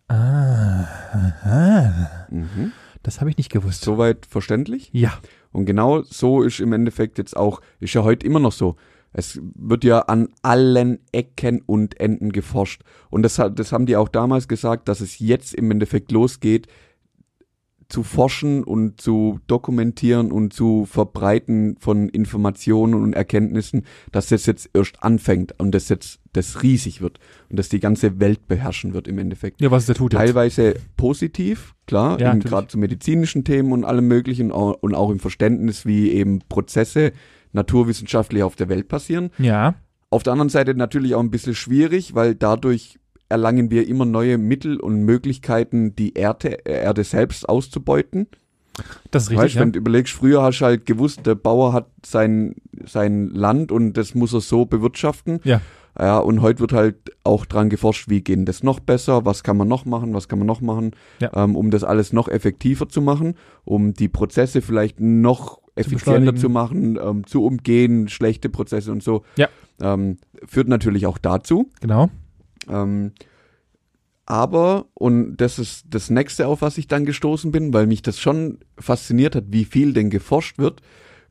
Ah, aha. Mhm. das habe ich nicht gewusst. Soweit verständlich? Ja, Und genau so ist im Endeffekt jetzt auch, ist ja heute immer noch so. Es wird ja an allen Ecken und Enden geforscht. Und das, hat- das haben die auch damals gesagt, dass es jetzt im Endeffekt losgeht, zu forschen und zu dokumentieren und zu verbreiten von Informationen und Erkenntnissen, dass das jetzt erst anfängt und das jetzt das riesig wird und dass die ganze Welt beherrschen wird im Endeffekt ja, was da tut jetzt. teilweise positiv, klar, Ja, gerade zu medizinischen Themen und allem möglichen und auch im Verständnis, wie eben Prozesse naturwissenschaftlich auf der Welt passieren. Ja, Auf der anderen Seite natürlich auch ein bisschen schwierig, weil dadurch erlangen wir immer neue Mittel und Möglichkeiten, die Erde, äh, Erde selbst auszubeuten. das ist richtig. weißt, ja. wenn du überlegst, früher hast du halt gewusst, der Bauer hat sein, sein Land und das muss er so bewirtschaften. Ja. Ja, und heute wird halt auch dran geforscht, wie geht das noch besser, was kann man noch machen, was kann man noch machen, Ja. ähm, um das alles noch effektiver zu machen, um die Prozesse vielleicht noch effizienter zu machen, ähm, zu umgehen, schlechte Prozesse und so. Ja. Ähm, führt natürlich auch dazu. Genau. Ähm, aber, und das ist das nächste, auf was ich dann gestoßen bin, weil mich das schon fasziniert hat, wie viel denn geforscht wird.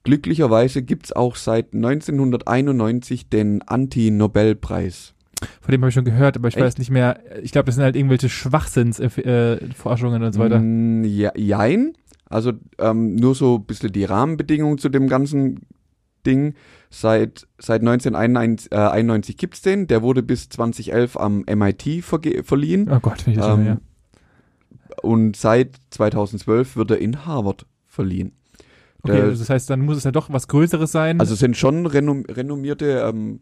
Glücklicherweise gibt's auch seit 1991 den Anti-Nobel-Preis. Von dem habe ich schon gehört, aber ich Echt? weiß nicht mehr. Ich glaube, das sind halt irgendwelche Schwachsinnsforschungen und so weiter. Mm, ja, jein. Also ähm, nur so ein bisschen die Rahmenbedingungen zu dem ganzen Ding. Seit, seit 1991 äh, 91 gibt's den. Der wurde bis 2011 am MIT verliehen. Oh Gott, wenn ich das schon Ähm, ja. Und seit 2012 wird er in Harvard verliehen. Okay, also das heißt, dann muss es ja doch was Größeres sein. Also es sind schon renom renommierte ähm,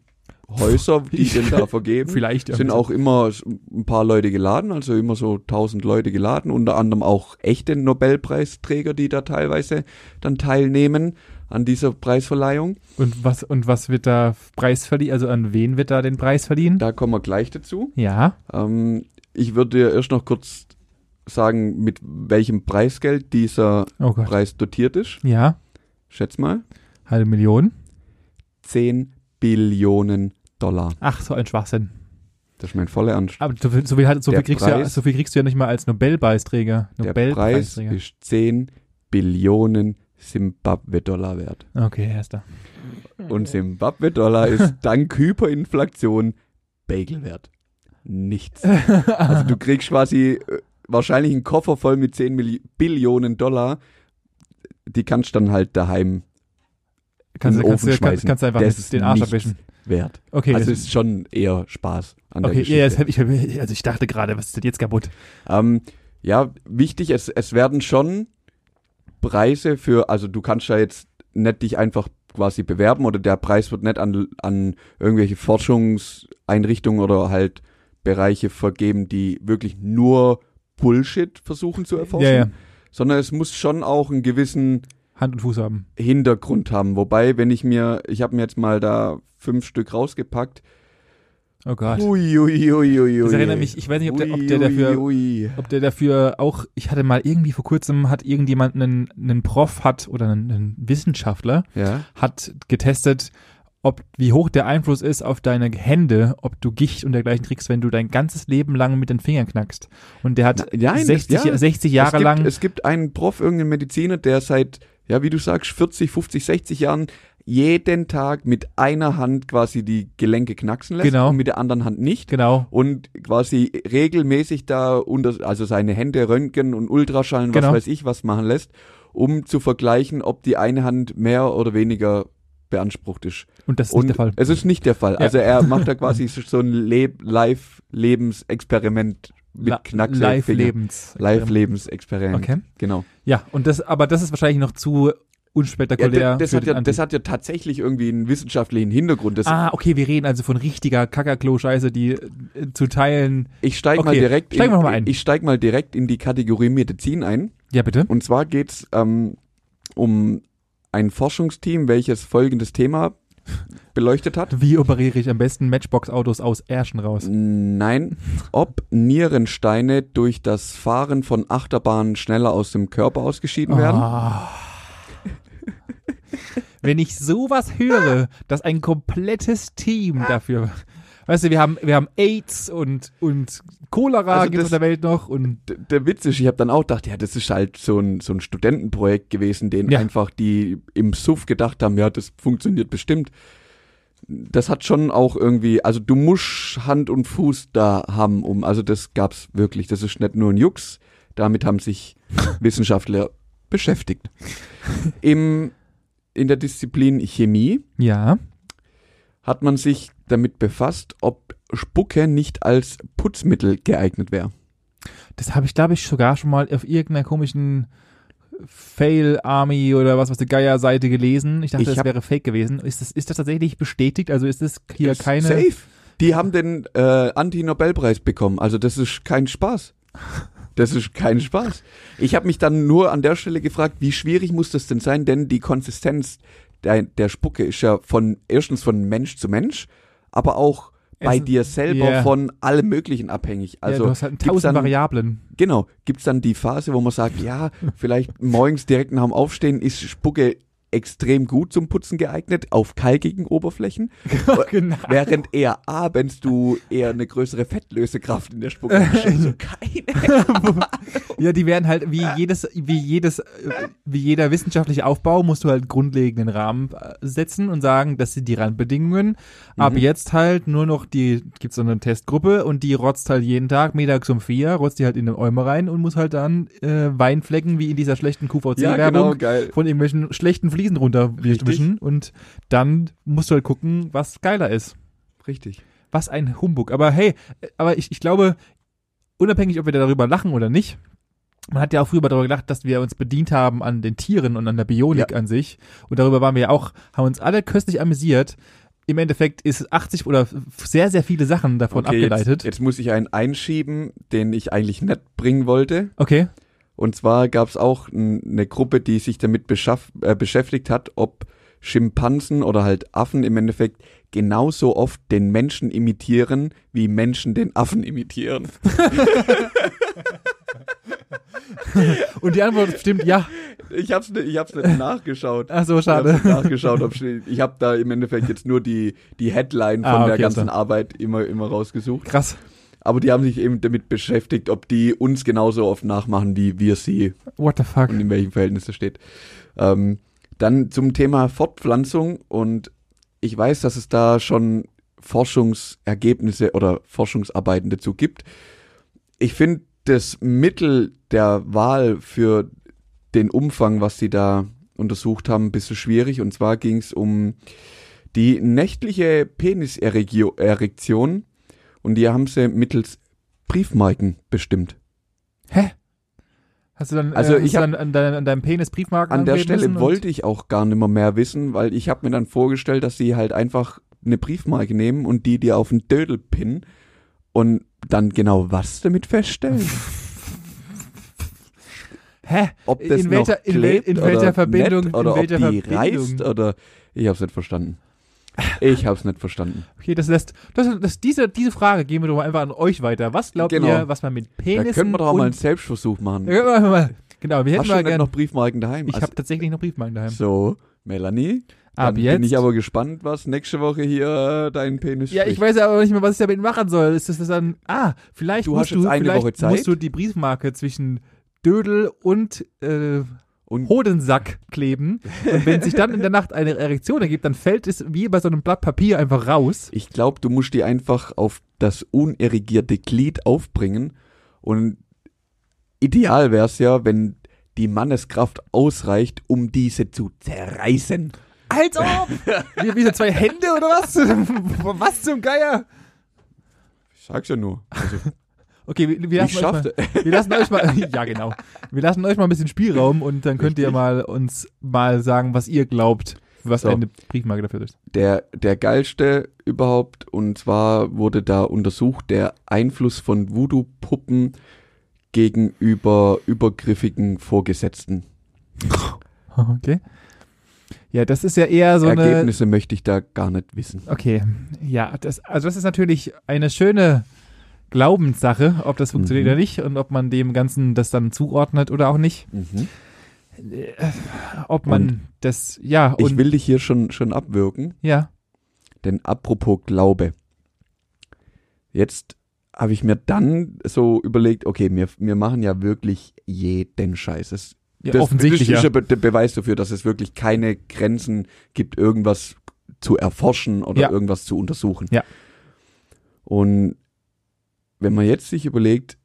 Häuser, die den da vergeben. vielleicht. sind auch immer ein paar Leute geladen, also immer so 1000 Leute geladen, unter anderem auch echte Nobelpreisträger, die da teilweise dann teilnehmen an dieser Preisverleihung. Und was, und was wird da Preis verliehen? Also an wen wird da den Preis verliehen? Da kommen wir gleich dazu. Ja. Ähm, ich würde dir erst noch kurz sagen, mit welchem Preisgeld dieser Oh. Preis dotiert ist. Ja. Schätz mal. Halbe Million. 10 Billionen Dollar. Ach, so ein Schwachsinn. Das ist mein voller Ernst. Aber so viel, so viel, so viel, kriegst, du ja, Preis- so viel kriegst du ja nicht mal als Nobelpreisträger. Der Preis ist 10 Billionen Zimbabwe-Dollar wert. Okay, erster. Und Zimbabwe-Dollar ist dank Hyperinflation Bagel wert. Nichts. Also du kriegst quasi äh, wahrscheinlich einen Koffer voll mit 10 Milli Billionen Dollar. Die kannst du dann halt daheim Kannst, in den kannst, Ofen kannst, schmeißen. kannst du einfach Das den- ist den Arsch abwischen. wert. Okay, Also ist schon eher Spaß an der okay, Geschichte. ja, ich, also ich dachte gerade, was ist denn jetzt kaputt? Ähm, ja, wichtig, es, es werden schon Preise für, also du kannst ja jetzt nicht dich einfach quasi bewerben oder der Preis wird nicht an, an irgendwelche Forschungseinrichtungen oder halt Bereiche vergeben, die wirklich nur Bullshit versuchen zu erforschen, Ja, ja. sondern es muss schon auch einen gewissen Hand und Fuß haben. Hintergrund haben. Wobei, wenn ich mir, ich habe mir jetzt mal da fünf Stück rausgepackt. Oh Gott. Ui, ui, ui, ui, Das erinnert mich, ich weiß nicht, ob der, ob der dafür, ob der dafür auch, ich hatte mal irgendwie vor kurzem, hat irgendjemand einen, einen Prof hat oder einen, einen Wissenschaftler, Ja. hat getestet, ob, wie hoch der Einfluss ist auf deine Hände, ob du Gicht und dergleichen kriegst, wenn du dein ganzes Leben lang mit den Fingern knackst. Und der hat Na, nein, 60, das- ja. 60 Jahre es gibt, lang, Es gibt einen Prof, irgendeinen Mediziner, der seit, ja, wie du sagst, 40, 50, 60 Jahren jeden Tag mit einer Hand quasi die Gelenke knacksen lässt Genau. und mit der anderen Hand nicht. genau, Und quasi regelmäßig da unter, also seine Hände röntgen und Ultraschallen, was Genau. weiß ich, was machen lässt, um zu vergleichen, ob die eine Hand mehr oder weniger beansprucht ist. und das ist und nicht der Fall. es ist nicht der Fall. Ja. Also er macht da quasi so ein Leb Live-Lebensexperiment mit Knackse Live-Lebens. Live-Lebensexperiment. Okay. Genau. Ja, und das, aber das ist wahrscheinlich noch zu Ja, unspektakulär. das, das, für hat ja, das hat ja tatsächlich irgendwie einen wissenschaftlichen Hintergrund. Das, ah, okay, wir reden also von richtiger Kackerklo-Scheiße, die äh, zu teilen. ich steig mal okay, direkt steigen in, mal ein. ich steig mal direkt in die Kategorie Medizin ein. Ja, bitte. Und zwar geht's ähm, um ein Forschungsteam, welches folgendes Thema beleuchtet hat. Wie operiere ich am besten Matchbox-Autos aus Ärschen raus? Nein, ob Nierensteine durch das Fahren von Achterbahnen schneller aus dem Körper ausgeschieden werden. Ah. Wenn ich sowas höre, dass ein komplettes Team dafür. Weißt du, wir haben, wir haben AIDS und, und Cholera Also gibt es auf der Welt noch und Der Witz ist, ich habe dann auch gedacht, ja, das ist halt so ein, so ein Studentenprojekt gewesen, den Ja. einfach die im Suff gedacht haben, ja, das funktioniert bestimmt. Das hat schon auch irgendwie, also du musst Hand und Fuß da haben, um, also das gab's wirklich. Das ist nicht nur ein Jux, damit haben sich Wissenschaftler beschäftigt. Im, in der Disziplin Chemie ja. hat man sich damit befasst, ob Spucke nicht als Putzmittel geeignet wäre. Das habe ich, glaube ich, sogar schon mal auf irgendeiner komischen Fail Army oder was, was die Geier-Seite gelesen. Ich dachte, Ich das wäre fake gewesen. Ist das, ist das tatsächlich bestätigt? Also ist das hier Ist keine. Safe. Die haben den äh, Anti-Nobelpreis bekommen. Also das ist kein Spaß. Das ist kein Spaß. Ich habe mich dann nur an der Stelle gefragt, wie schwierig muss das denn sein? Denn die Konsistenz der, der Spucke ist ja von erstens von Mensch zu Mensch, aber auch bei Es- dir selber ja. von allem Möglichen abhängig. ja, Also du hast halt gibt's tausend dann- Variablen. Genau, gibt's dann die Phase, wo man sagt, ja, vielleicht morgens direkt nach dem Aufstehen ist Spucke extrem gut zum Putzen geeignet auf kalkigen Oberflächen, genau. während eher abends du eher eine größere Fettlösekraft in der Spucke hast. Also keine. ja, die werden halt wie jedes, wie jedes, wie jeder wissenschaftliche Aufbau musst du halt grundlegenden Rahmen äh, setzen und sagen, das sind die Randbedingungen. Ab Mhm. jetzt halt nur noch die, gibt's so eine Testgruppe und die rotzt halt jeden Tag mittags um vier, rotzt die halt in den Eimer rein und muss halt dann äh, Weinflecken wie in dieser schlechten Ja, QVC-Werbung genau, geil. von irgendwelchen schlechten Fliesen runterwischen und dann musst du halt gucken, was geiler ist. Richtig. Was ein Humbug. Aber hey, aber ich, ich glaube, unabhängig, ob wir darüber lachen oder nicht, man hat ja auch früher darüber gedacht, dass wir uns bedient haben an den Tieren und an der Bionik an sich. Und darüber waren wir ja auch, haben uns alle köstlich amüsiert. Im Endeffekt ist 80 oder sehr, sehr viele Sachen davon Okay, abgeleitet. Jetzt, jetzt muss ich einen einschieben, den ich eigentlich nicht bringen wollte. Okay. Und zwar gab es auch eine Gruppe, die sich damit äh, beschäftigt hat, ob Schimpansen oder halt Affen im Endeffekt genauso oft den Menschen imitieren, wie Menschen den Affen imitieren. Und die Antwort stimmt ja. Ich hab's nicht, ich hab's nicht nachgeschaut. Ach so, Ich hab's schade. nachgeschaut, ob. Ich habe da im Endeffekt jetzt nur die, die Headline von Ah, der okay, ganzen so. Arbeit immer, immer rausgesucht. Krass. Aber die haben sich eben damit beschäftigt, ob die uns genauso oft nachmachen, wie wir sie What the fuck? und in welchem Verhältnis das steht. Ähm, dann zum Thema Fortpflanzung und ich weiß, dass es da schon Forschungsergebnisse oder Forschungsarbeiten dazu gibt. Ich finde das Mittel der Wahl für den Umfang, was sie da untersucht haben, ein bisschen schwierig. Und zwar ging es um die nächtliche Peniserektion und die haben sie mittels Briefmarken bestimmt. Hä? Hast du dann, Also äh, ich hab- dann an, dein, an deinem Penis Briefmarken An der Stelle wollte ich auch gar nicht mehr, mehr wissen, weil ich habe mir dann vorgestellt, dass sie halt einfach eine Briefmarke nehmen und die dir auf den Dödel pinnen und dann genau was damit feststellen. Hä? Ob das In welcher- noch in in welcher Verbindung- oder in welcher ob die Verbindung? reißt oder ich hab's nicht verstanden. Ich hab's nicht verstanden. Okay, das lässt, das, das, diese, diese Frage geben wir doch mal einfach an euch weiter. Was glaubt Genau. ihr, was man mit Da Penis können wir doch auch mal einen Selbstversuch machen. Ja, können wir einfach mal, genau, wir hätten Hast mal gerne, noch Briefmarken daheim? ich Also- habe tatsächlich noch Briefmarken daheim. so, Melanie, Ab jetzt. bin ich aber gespannt, was nächste Woche hier äh, deinen Penis ja, ich weiß aber nicht mehr, was ich damit machen soll. Ist das das dann, ah, vielleicht Du musst hast jetzt du, eine vielleicht Woche Zeit. musst du die Briefmarke zwischen Dödel und, äh, Und Hodensack kleben. Und wenn sich dann in der Nacht eine Erektion ergibt, dann fällt es wie bei so einem Blatt Papier einfach raus. Ich glaube, du musst die einfach auf das unerregierte Glied aufbringen. Und ideal wäre es ja, wenn die Manneskraft ausreicht, um diese zu zerreißen. Als ob! wie, wie so zwei Hände oder was? was zum Geier? Ich sag's ja nur. Also, Okay, wir, wir, ich lassen euch mal, wir lassen euch mal, ja genau, wir lassen euch mal ein bisschen Spielraum und dann könnt ihr Richtig. mal uns mal sagen, was ihr glaubt, was So. eine Briefmarke dafür ist. Der, der geilste überhaupt. Und zwar wurde da untersucht der Einfluss von Voodoo-Puppen gegenüber übergriffigen Vorgesetzten. Okay. Ja, das ist ja eher so eine, Ergebnisse möchte ich da gar nicht wissen. okay, ja, das, also das ist natürlich eine schöne Glaubenssache, ob das funktioniert Mhm. oder nicht und ob man dem Ganzen das dann zuordnet oder auch nicht. Mhm. Ob man das, ja, und, Ich will dich hier schon, schon abwürgen. ja, Denn apropos Glaube. Jetzt habe ich mir dann so überlegt, okay, wir, wir machen ja wirklich jeden Scheiß. Das, ja das, offensichtlich, ist ja. ja Be der Beweis dafür, dass es wirklich keine Grenzen gibt, irgendwas zu erforschen oder Ja. irgendwas zu untersuchen. Ja. Und wenn man jetzt sich überlegt,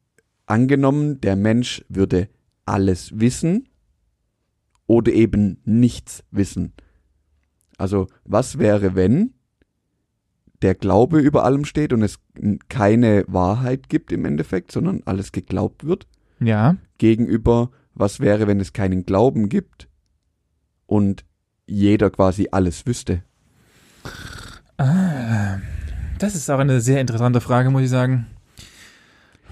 angenommen, der Mensch würde alles wissen oder eben nichts wissen. Also, was wäre, wenn der Glaube über allem steht und es keine Wahrheit gibt im Endeffekt, sondern alles geglaubt wird? Ja, Gegenüber, was wäre, wenn es keinen Glauben gibt und jeder quasi alles wüsste? Ah, das ist auch eine sehr interessante Frage, muss ich sagen.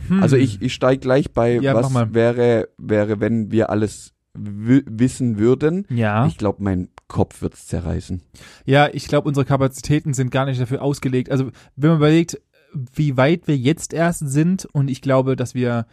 Hm. Also ich, ich steige gleich bei, Ja, was wäre, wäre, wenn wir alles wi- wissen würden. Ja, Ich glaube, mein Kopf wird's zerreißen. ja, ich glaube, unsere Kapazitäten sind gar nicht dafür ausgelegt. Also, wenn man überlegt, wie weit wir jetzt erst sind und ich glaube, dass wir,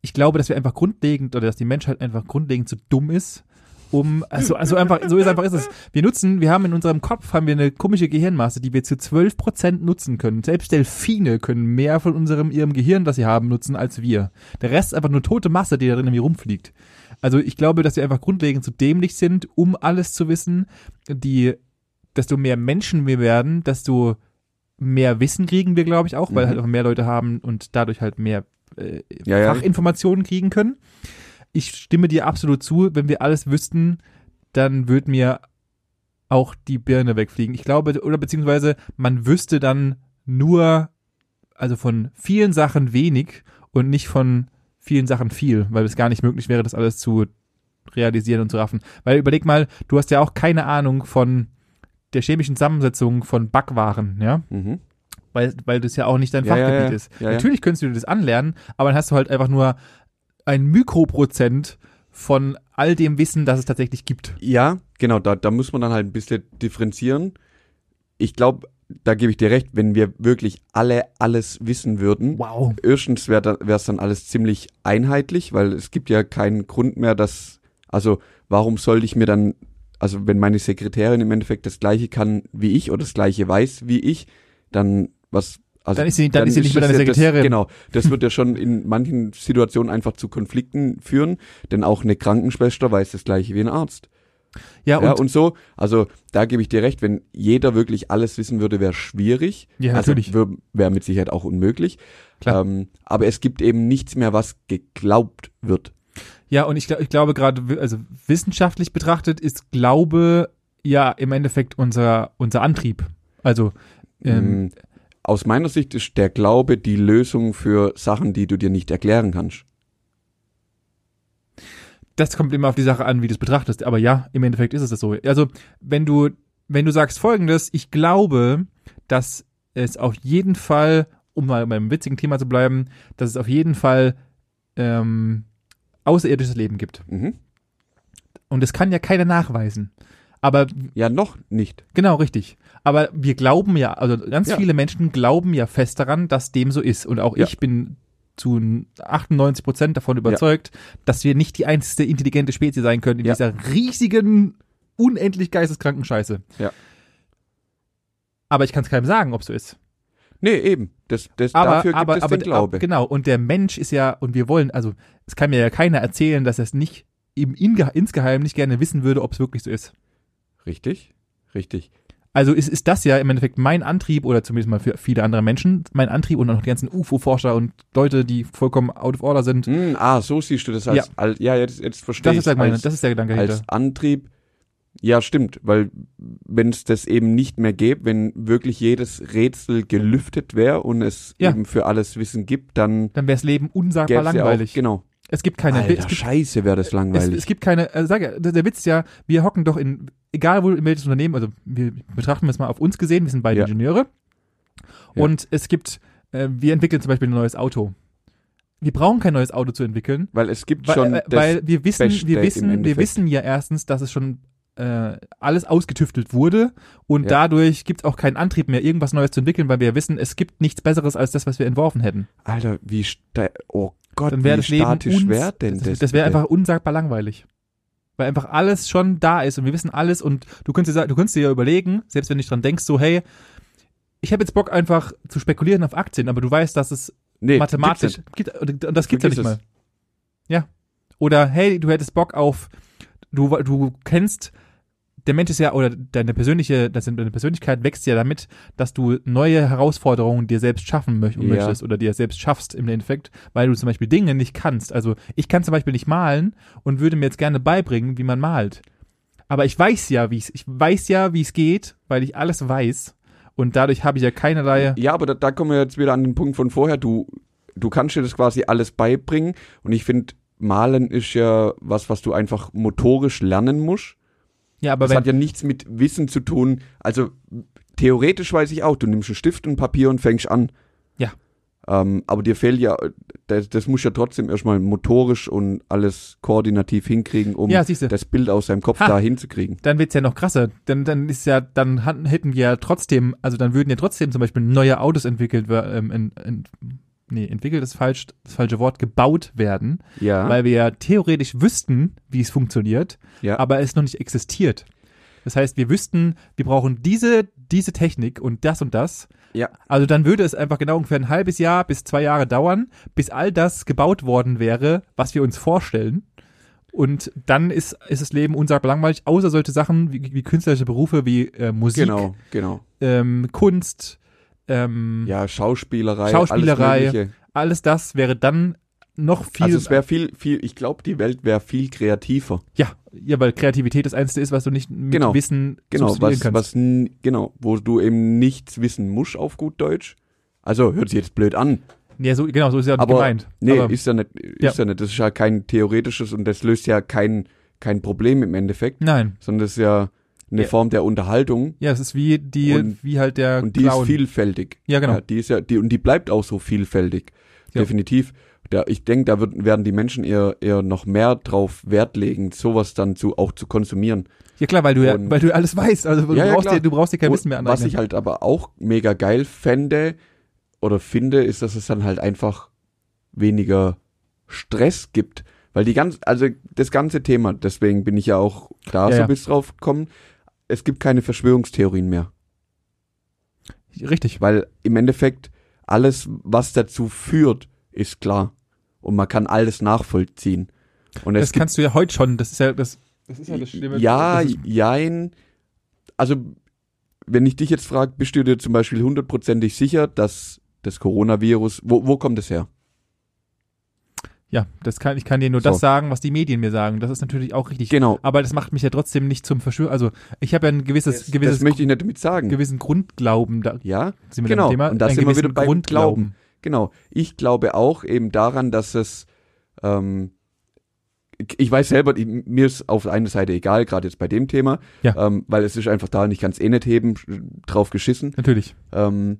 ich glaube, dass wir einfach grundlegend oder dass die Menschheit einfach grundlegend zu dumm ist, um, also, also einfach, so ist einfach ist es. Wir nutzen, wir haben in unserem Kopf, haben wir eine komische Gehirnmasse, die wir zu 12 Prozent nutzen können. Selbst Delfine können mehr von unserem, ihrem Gehirn, das sie haben, nutzen als wir. Der Rest ist einfach nur tote Masse, die da drin irgendwie rumfliegt. Also ich glaube, dass wir einfach grundlegend zu dämlich sind, um alles zu wissen. Die, desto mehr Menschen wir werden, desto mehr Wissen kriegen wir, glaube ich, auch, weil Mhm. halt auch mehr Leute haben und dadurch halt mehr äh, Ja, ja. Fachinformationen kriegen können. Ich stimme dir absolut zu, wenn wir alles wüssten, dann würde mir auch die Birne wegfliegen. Ich glaube, oder beziehungsweise man wüsste dann nur, also von vielen Sachen wenig und nicht von vielen Sachen viel, weil es gar nicht möglich wäre, das alles zu realisieren und zu raffen. Weil überleg mal, du hast ja auch keine Ahnung von der chemischen Zusammensetzung von Backwaren, ja, Mhm. weil, weil das ja auch nicht dein Ja, Fachgebiet ja. ist. Ja, ja. Natürlich könntest du dir das anlernen, aber dann hast du halt einfach nur ein Mikroprozent von all dem Wissen, das es tatsächlich gibt. Ja, genau, da, da muss man dann halt ein bisschen differenzieren. Ich glaube, da gebe ich dir recht, wenn wir wirklich alle alles wissen würden. Wow. Erstens wäre es dann alles ziemlich einheitlich, weil es gibt ja keinen Grund mehr, dass, also warum sollte ich mir dann, also wenn meine Sekretärin im Endeffekt das gleiche kann wie ich oder das gleiche weiß wie ich, dann was, also Dann ist sie- dann ist sie nicht mehr deine ja das- Sekretärin. Genau, das wird ja schon in manchen Situationen einfach zu Konflikten führen, denn auch eine Krankenschwester weiß das gleiche wie ein Arzt. Ja, und, Ja, und so, also da gebe ich dir recht, wenn jeder wirklich alles wissen würde, wäre schwierig. Ja, also natürlich. wäre wär mit Sicherheit auch unmöglich. Klar. Ähm, aber es gibt eben nichts mehr, was geglaubt wird. ja, und ich, ich glaube gerade, also wissenschaftlich betrachtet ist Glaube ja im Endeffekt unser, unser Antrieb. Also, ähm, Ähm, aus meiner Sicht ist der Glaube die Lösung für Sachen, die du dir nicht erklären kannst. das kommt immer auf die Sache an, wie du es betrachtest. Aber ja, im Endeffekt ist es das so. Also, wenn du, wenn du sagst folgendes, ich glaube, dass es auf jeden Fall, um mal beim witzigen Thema zu bleiben, dass es auf jeden Fall ähm, außerirdisches Leben gibt. Mhm. Und das kann ja keiner nachweisen. Aber Ja, noch nicht. genau richtig. Aber wir glauben ja, also ganz Ja. viele Menschen glauben ja fest daran, dass dem so ist. Und auch Ja. ich bin zu 98 Prozent davon überzeugt, dass wir nicht die einzige intelligente Spezies sein können in Ja. dieser riesigen, unendlich geisteskranken Scheiße. Ja. Aber ich kann es keinem sagen, ob so ist. Nee, eben. Das, das, Aber, dafür gibt aber, es aber, den Glaube. genau. Und der Mensch ist ja, und wir wollen, also es kann mir ja keiner erzählen, dass er es nicht im Inge insgeheim nicht gerne wissen würde, ob es wirklich so ist. Richtig, richtig. Also ist, ist das ja im Endeffekt mein Antrieb oder zumindest mal für viele andere Menschen mein Antrieb und auch noch die ganzen UFO-Forscher und Leute, die vollkommen out of order sind. Hm, ah, so siehst du das als, Ja. als ja, jetzt, jetzt verstehe Das ich ist, meine, als, das ist der Gedanke dahinter. als Antrieb. Ja, stimmt, weil wenn es das eben nicht mehr gäbe, wenn wirklich jedes Rätsel gelüftet wäre und es Ja. eben für alles Wissen gibt, dann Dann wäre das Leben unsagbar es ja auch, langweilig. genau. Es gibt keine, Alter, es gibt, scheiße wäre das es, langweilig. es gibt keine, äh, sag ja, der, der Witz ist ja, wir hocken doch in, egal wo in welches Unternehmen, also wir betrachten es mal auf uns gesehen, wir sind beide Ja. Ingenieure Ja. und es gibt, äh, wir entwickeln zum Beispiel ein neues Auto. Wir brauchen kein neues Auto zu entwickeln, weil es gibt weil, schon äh, weil wir wissen, Beste wir wissen, wir wissen ja erstens, dass es schon äh, alles ausgetüftelt wurde und Ja. dadurch gibt es auch keinen Antrieb mehr, irgendwas Neues zu entwickeln, weil wir wissen, es gibt nichts Besseres als das, was wir entworfen hätten. Alter, wie oh Gott, Dann wäre das Leben uns- wäre denn das, das? wäre einfach unsagbar langweilig. Weil einfach alles schon da ist und wir wissen alles und du könntest dir, du könntest dir ja überlegen, selbst wenn du dran denkst, so hey, ich habe jetzt Bock einfach zu spekulieren auf Aktien, aber du weißt, dass es nee, mathematisch gibt, und das gibt's ja nicht es. mal. Ja. Oder hey, du hättest Bock auf du du kennst der Mensch ist ja oder deine persönliche das deine Persönlichkeit wächst ja damit, dass du neue Herausforderungen dir selbst schaffen möch Ja. möchtest oder dir selbst schaffst im Endeffekt, weil du zum Beispiel Dinge nicht kannst. Also ich kann zum Beispiel nicht malen und würde mir jetzt gerne beibringen, wie man malt. Aber ich weiß ja, wie es ich weiß ja, wie es geht, weil ich alles weiß und dadurch habe ich ja keinerlei Ja, aber da, da kommen wir jetzt wieder an den Punkt von vorher. Du, du kannst dir das quasi alles beibringen. Und ich finde, Malen ist ja was, was du einfach motorisch lernen musst. Ja, aber das hat ja nichts mit Wissen zu tun. Also theoretisch weiß ich auch, du nimmst einen Stift und Papier und fängst an. Ja. Ähm, aber dir fehlt ja, das, das muss ja trotzdem erstmal motorisch und alles koordinativ hinkriegen, um ja, das Bild aus seinem Kopf Ha. da hinzukriegen. dann wird's ja noch krasser. Dann, dann ist ja, dann hätten wir ja trotzdem, also dann würden ja trotzdem zum Beispiel neue Autos entwickelt, ähm, in, in, nee, entwickelt ist falsch, das falsche Wort, gebaut werden, Ja. weil wir ja theoretisch wüssten, wie es funktioniert, ja. aber es noch nicht existiert. Das heißt, wir wüssten, wir brauchen diese, diese Technik und das und das. ja. Also dann würde es einfach genau ungefähr ein halbes Jahr bis zwei Jahre dauern, bis all das gebaut worden wäre, was wir uns vorstellen. Und dann ist, ist das Leben unsagbar langweilig, außer solche Sachen wie, wie künstlerische Berufe wie äh, Musik, Genau, genau. ähm, Kunst, ähm, Ja, Schauspielerei. Schauspielerei. Alles alles das wäre dann noch viel, Also es wäre viel, viel, ich glaube, die Welt wäre viel kreativer. ja, ja, weil Kreativität das Einzige ist, was du nicht mit Genau. Wissen Genau, was, kannst. was, genau, wo du eben nichts wissen musst auf gut Deutsch. Also hört sich jetzt blöd an, ja, so, genau, so ist ja aber gemeint. nee, aber, ist ja nicht, ist Ja. ja. nicht. Das ist ja kein theoretisches und das löst ja kein kein Problem im Endeffekt, nein, sondern das ist ja eine Ja. Form der Unterhaltung ja, es ist wie die, Und- wie halt der und die Clown. ist vielfältig. Ja, genau. Ja, die ist ja die und die bleibt auch so vielfältig. Ja. Definitiv. Da, ich denke, da wird, werden die Menschen eher eher noch mehr drauf Wert legen, sowas dann zu auch zu konsumieren. Ja klar, weil du ja, Und- weil du alles weißt. Also du Ja, ja, brauchst klar. dir, du brauchst dir kein Wissen mehr Was aneignen. ich halt aber auch mega geil fände oder finde, ist, dass es dann halt einfach weniger Stress gibt. Weil die ganz, also das ganze Thema, deswegen bin ich ja auch da Ja, so ja. bis drauf gekommen, es gibt keine Verschwörungstheorien mehr. Richtig. Weil im Endeffekt alles, was dazu führt, ist klar. Und man kann alles nachvollziehen. Und Das kannst du ja heute schon. Das ist ja das. Das ist ja das Schlimme. ja, Das jein. Also, wenn ich dich jetzt frage, bist du dir zum Beispiel hundertprozentig sicher, dass das Coronavirus, wo, wo kommt es her? Ja, das kann ich kann dir nur So. das sagen, was die Medien mir sagen. Das ist natürlich auch richtig. Genau. Aber das macht mich ja trotzdem nicht zum Verschwörer. Also ich habe ja ein gewisses, Das, gewisses, das möchte ich nicht damit sagen. gewissen Grundglauben. Da Ja, sind wir Genau. Thema. Und da einen sind wir gewissen wieder beim Grundglauben. genau. Ich glaube auch eben daran, dass es, ähm, ich- weiß selber, ich, mir ist auf der einen Seite egal, gerade jetzt bei dem Thema, Ja. ähm, weil es ist einfach da und ich kann es eh nicht heben, drauf geschissen. Natürlich. Ähm,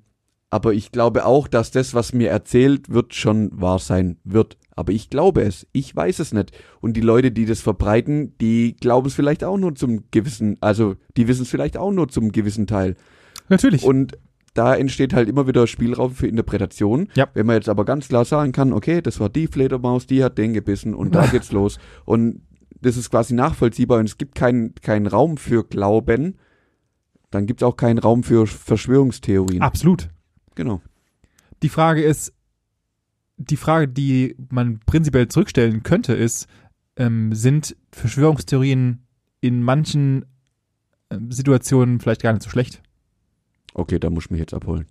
aber ich glaube auch, dass das, was mir erzählt wird, schon wahr sein wird. Aber ich glaube es. Ich weiß es nicht. Und die Leute, die das verbreiten, die glauben es vielleicht auch nur zum gewissen, also die wissen es vielleicht auch nur zum gewissen Teil. Natürlich. Und da entsteht halt immer wieder Spielraum für Interpretation. Ja. Wenn man jetzt aber ganz klar sagen kann, okay, das war die Fledermaus, die hat den gebissen und da geht's los. Und das ist quasi nachvollziehbar und es gibt keinen keinen Raum für Glauben, dann gibt's auch keinen Raum für Verschwörungstheorien. Absolut. Genau. Die Frage ist, die Frage, die man prinzipiell zurückstellen könnte, ist, ähm, sind Verschwörungstheorien in manchen ähm, Situationen vielleicht gar nicht so schlecht? Okay, da muss ich mich jetzt abholen.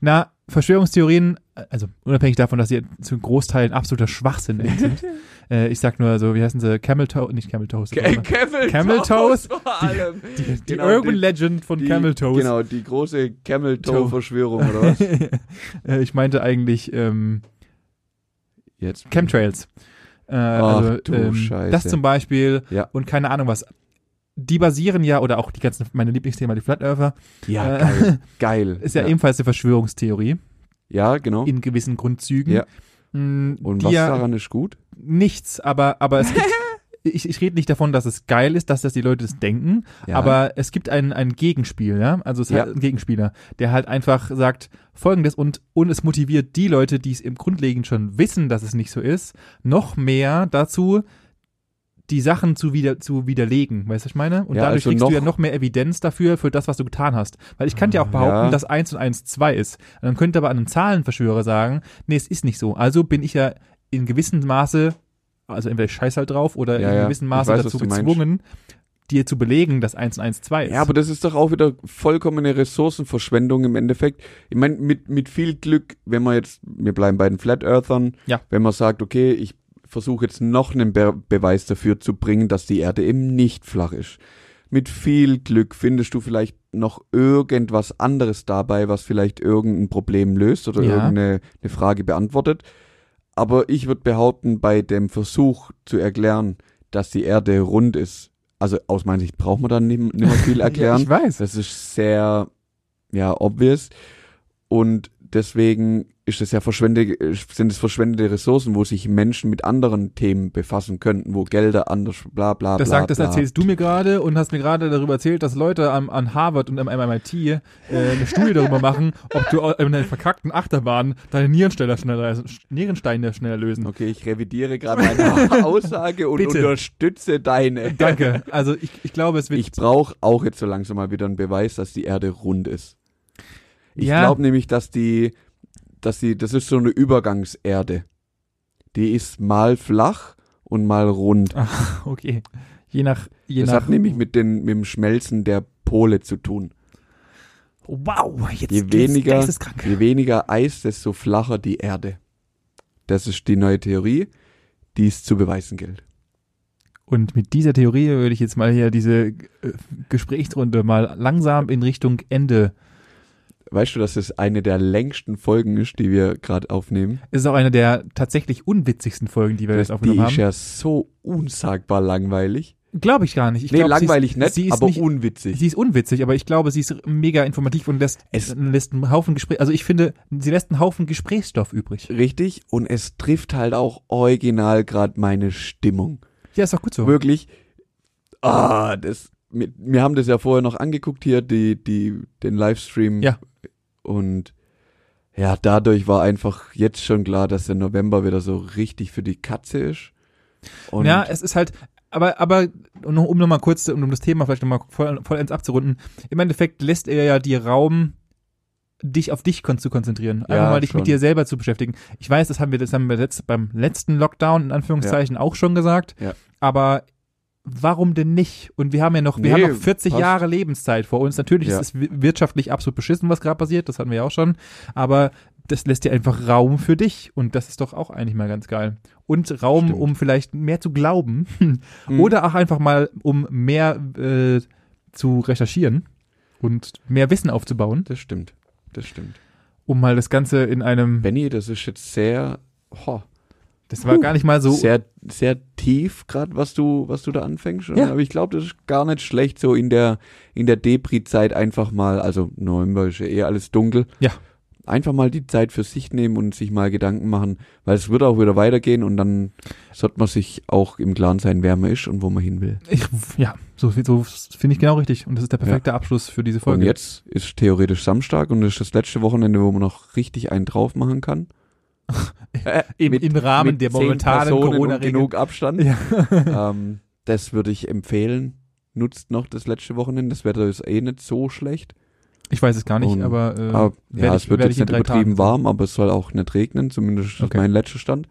Na, Verschwörungstheorien, äh, also unabhängig davon, dass sie zu Großteilen absoluter Schwachsinn sind. äh, ich sag nur so, wie heißen sie? Camel Toe, nicht Camel Toes. Camel, Camel Toes? vor allem. Die, die Genau, Urban die- Legend von Die- Camel Toes. Genau, die große Camel Toe. Toe Verschwörung oder was? äh, ich meinte eigentlich ähm, Jetzt. Chemtrails. Äh, Ach, also, du ähm, Scheiße. Das zum Beispiel Ja. und keine Ahnung was. Die basieren ja, oder auch die ganzen, meine Lieblingsthema, die Flat Earther, Ja, Äh, geil. Geil. ist ja, ja, ebenfalls eine Verschwörungstheorie ja, genau. in gewissen Grundzügen. Ja. Mm, Und was ja daran ist gut? nichts, aber, aber es gibt, ich, ich rede nicht davon, dass es geil ist, dass das die Leute das denken, Ja. aber es gibt ein, ein Gegenspiel, ja. Also es Ja. hat einen Gegenspieler, der halt einfach sagt folgendes und, und es motiviert die Leute, die es im Grundlegend schon wissen, dass es nicht so ist, noch mehr dazu, die Sachen zu, wieder, zu widerlegen, weißt du, was ich meine? Und Ja, dadurch also kriegst du ja noch- mehr Evidenz dafür, für das, was du getan hast. Weil ich kann dir auch behaupten, Ja. dass 1 und 1 2 ist. Und dann könnte aber ein Zahlenverschwörer sagen, nee, es ist nicht so. Also bin ich ja in gewissem Maße, also entweder ich scheiß halt drauf oder Ja, in gewissem Maße weiß, dazu gezwungen, dir zu belegen, dass 1 und 1 2 ist. Ja, aber das ist doch auch wieder vollkommene Ressourcenverschwendung im Endeffekt. Ich meine, mit, mit viel Glück, wenn man jetzt, wir bleiben bei den Flat Earthern, Ja. wenn man sagt, okay, ich versuche jetzt noch einen Be Beweis dafür zu bringen, dass die Erde eben nicht flach ist. Mit viel Glück findest du vielleicht noch irgendwas anderes dabei, was vielleicht irgendein Problem löst oder Ja. irgendeine eine Frage beantwortet. Aber ich würde behaupten, bei dem Versuch zu erklären, dass die Erde rund ist, also aus meiner Sicht braucht man dann nicht, nicht mehr viel erklären. Ja, ich weiß. Das ist sehr, ja, obvious. Und deswegen ist es ja verschwendete, sind es verschwendete Ressourcen, wo sich Menschen mit anderen Themen befassen könnten, wo Gelder anders, bla bla Das bla. sagt, das bla. erzählst du mir gerade und hast mir gerade darüber erzählt, dass Leute am, an Harvard und am MIT äh, eine Studie darüber machen, ob du in einer verkackten Achterbahn deine Nierensteine schneller, Nierensteine schneller lösen. Okay, ich revidiere gerade meine Aussage und Bitte. unterstütze deine. Danke. Also ich, ich glaube, es wird. Ich brauche auch jetzt so langsam mal wieder einen Beweis, dass die Erde rund ist. Ich Ja. glaube nämlich, dass die, dass die, das ist so eine Übergangserde. Die ist mal flach und mal rund. okay. Je nach. Je das nach hat nämlich mit, den, mit dem Schmelzen der Pole zu tun. wow, jetzt Je weniger, geisteskrank. je weniger Eis, desto flacher die Erde. Das ist die neue Theorie, die es zu beweisen gilt. Und mit dieser Theorie würde ich jetzt mal hier diese äh, Gesprächsrunde mal langsam in Richtung Ende. Weißt du, dass es eine der längsten Folgen ist, die wir gerade aufnehmen? Es ist auch eine der tatsächlich unwitzigsten Folgen, die wir jetzt die aufgenommen ist haben. ja so unsagbar langweilig. Glaube ich gar nicht. Ich nee, glaub, sie ist- langweilig nicht, sie ist aber nicht, unwitzig. Sie ist unwitzig, aber ich glaube, sie ist mega informativ und lässt, Es- lässt einen Haufen Gespräch. Also ich finde, sie lässt einen Haufen Gesprächsstoff übrig. Richtig, und es trifft halt auch original gerade meine Stimmung. Ja, ist doch gut so. Wirklich, ah, das, wir, wir haben das ja vorher noch angeguckt hier, die, die, den Livestream. Ja. Und ja, dadurch war einfach jetzt schon klar, dass der November wieder so richtig für die Katze ist. Und ja, es ist halt, aber, aber, um noch- um nochmal kurz, um das Thema vielleicht nochmal voll, vollends abzurunden, im Endeffekt lässt er ja dir Raum, dich auf dich zu konzentrieren. Einfach Ja, mal dich schon. mit dir selber zu beschäftigen. Ich weiß, das haben wir, das haben wir letzt, beim letzten Lockdown in Anführungszeichen auch schon gesagt. Ja. Aber warum denn nicht? Und wir haben ja noch, wir Nee, haben noch 40 passt. Jahre Lebenszeit vor uns. Natürlich Ja. ist es wi- wirtschaftlich absolut beschissen, was gerade passiert. Das hatten wir ja auch schon. Aber das lässt dir einfach Raum für dich. Und das ist doch auch eigentlich mal ganz geil. Und Raum, Stimmt. um vielleicht mehr zu glauben. Mhm. Oder auch einfach mal, um mehr äh, zu recherchieren und mehr Wissen aufzubauen, Das stimmt, das stimmt. um mal das Ganze in einem, Benny, das ist jetzt sehr, ho, das war gar nicht mal so, sehr, sehr tief, gerade was du, was du da anfängst. Ja. Aber ich glaube, das ist gar nicht schlecht, so in der, in der Depri-Zeit einfach mal, also November ist ja eh alles dunkel. Ja. Einfach mal die Zeit für sich nehmen und sich mal Gedanken machen, weil es wird auch wieder weitergehen und dann sollte man sich auch im Klaren sein, wer man ist und wo man hin will. ich, ja, so, so finde ich genau richtig. Und das ist der perfekte Abschluss für diese Und Folge. jetzt ist theoretisch Samstag und das ist das letzte Wochenende, wo man noch richtig einen drauf machen kann. Äh, Im, mit- Im Rahmen der momentanen Corona-Regeln. genug Abstand. Ja. ähm, das würde ich empfehlen. Nutzt noch das letzte Wochenende. Das Wetter ist eh nicht so schlecht. Ich weiß es gar nicht, Und- aber, äh, aber ja, werd es ich- wird jetzt ich in nicht übertrieben Tagen warm, aber es soll auch nicht regnen. Zumindest Okay. mein letzter Stand.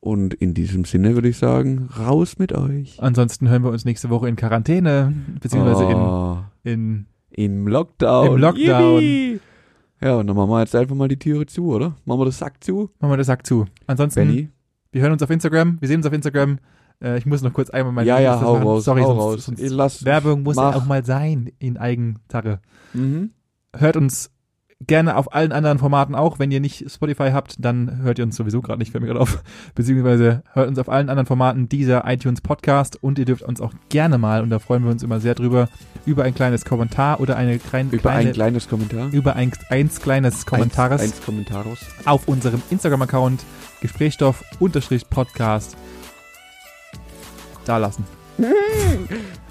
Und in diesem Sinne würde ich sagen, raus mit euch. Ansonsten hören wir uns nächste Woche in Quarantäne, beziehungsweise Oh, in, Im Lockdown. Im Lockdown. Yippie. Ja, und dann machen wir jetzt einfach mal die Türe zu, oder? Machen wir das Sack zu? machen wir das Sack zu. Ansonsten, Benny? wir hören uns auf Instagram, wir sehen uns auf Instagram. Äh, ich muss noch kurz einmal meine Ja, ja, hau machen. raus. Sorry, hau sonst, raus. sonst Werbung muss mach. auch mal sein in Eigensache. Mhm. Hört uns gerne auf allen anderen Formaten auch. Wenn ihr nicht Spotify habt, dann hört ihr uns sowieso gerade nicht, fällt mir gerade auf. Beziehungsweise hört uns auf allen anderen Formaten dieser iTunes Podcast und ihr dürft uns auch gerne mal, und da freuen wir uns immer sehr drüber, über ein kleines Kommentar oder eine kleine, Über kleine ein kleines Kommentar. über ein, eins kleines Kommentares Eins, eins Kommentaros. auf unserem Instagram-Account Gesprächsstoff-Podcast da lassen.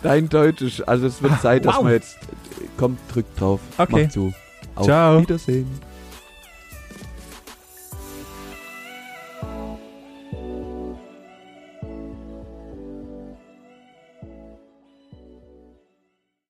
Dein Deutsch also es wird Zeit, dass wow. man jetzt, kommt, drückt drauf. Okay. Macht zu. Auf Ciao. Wiedersehen.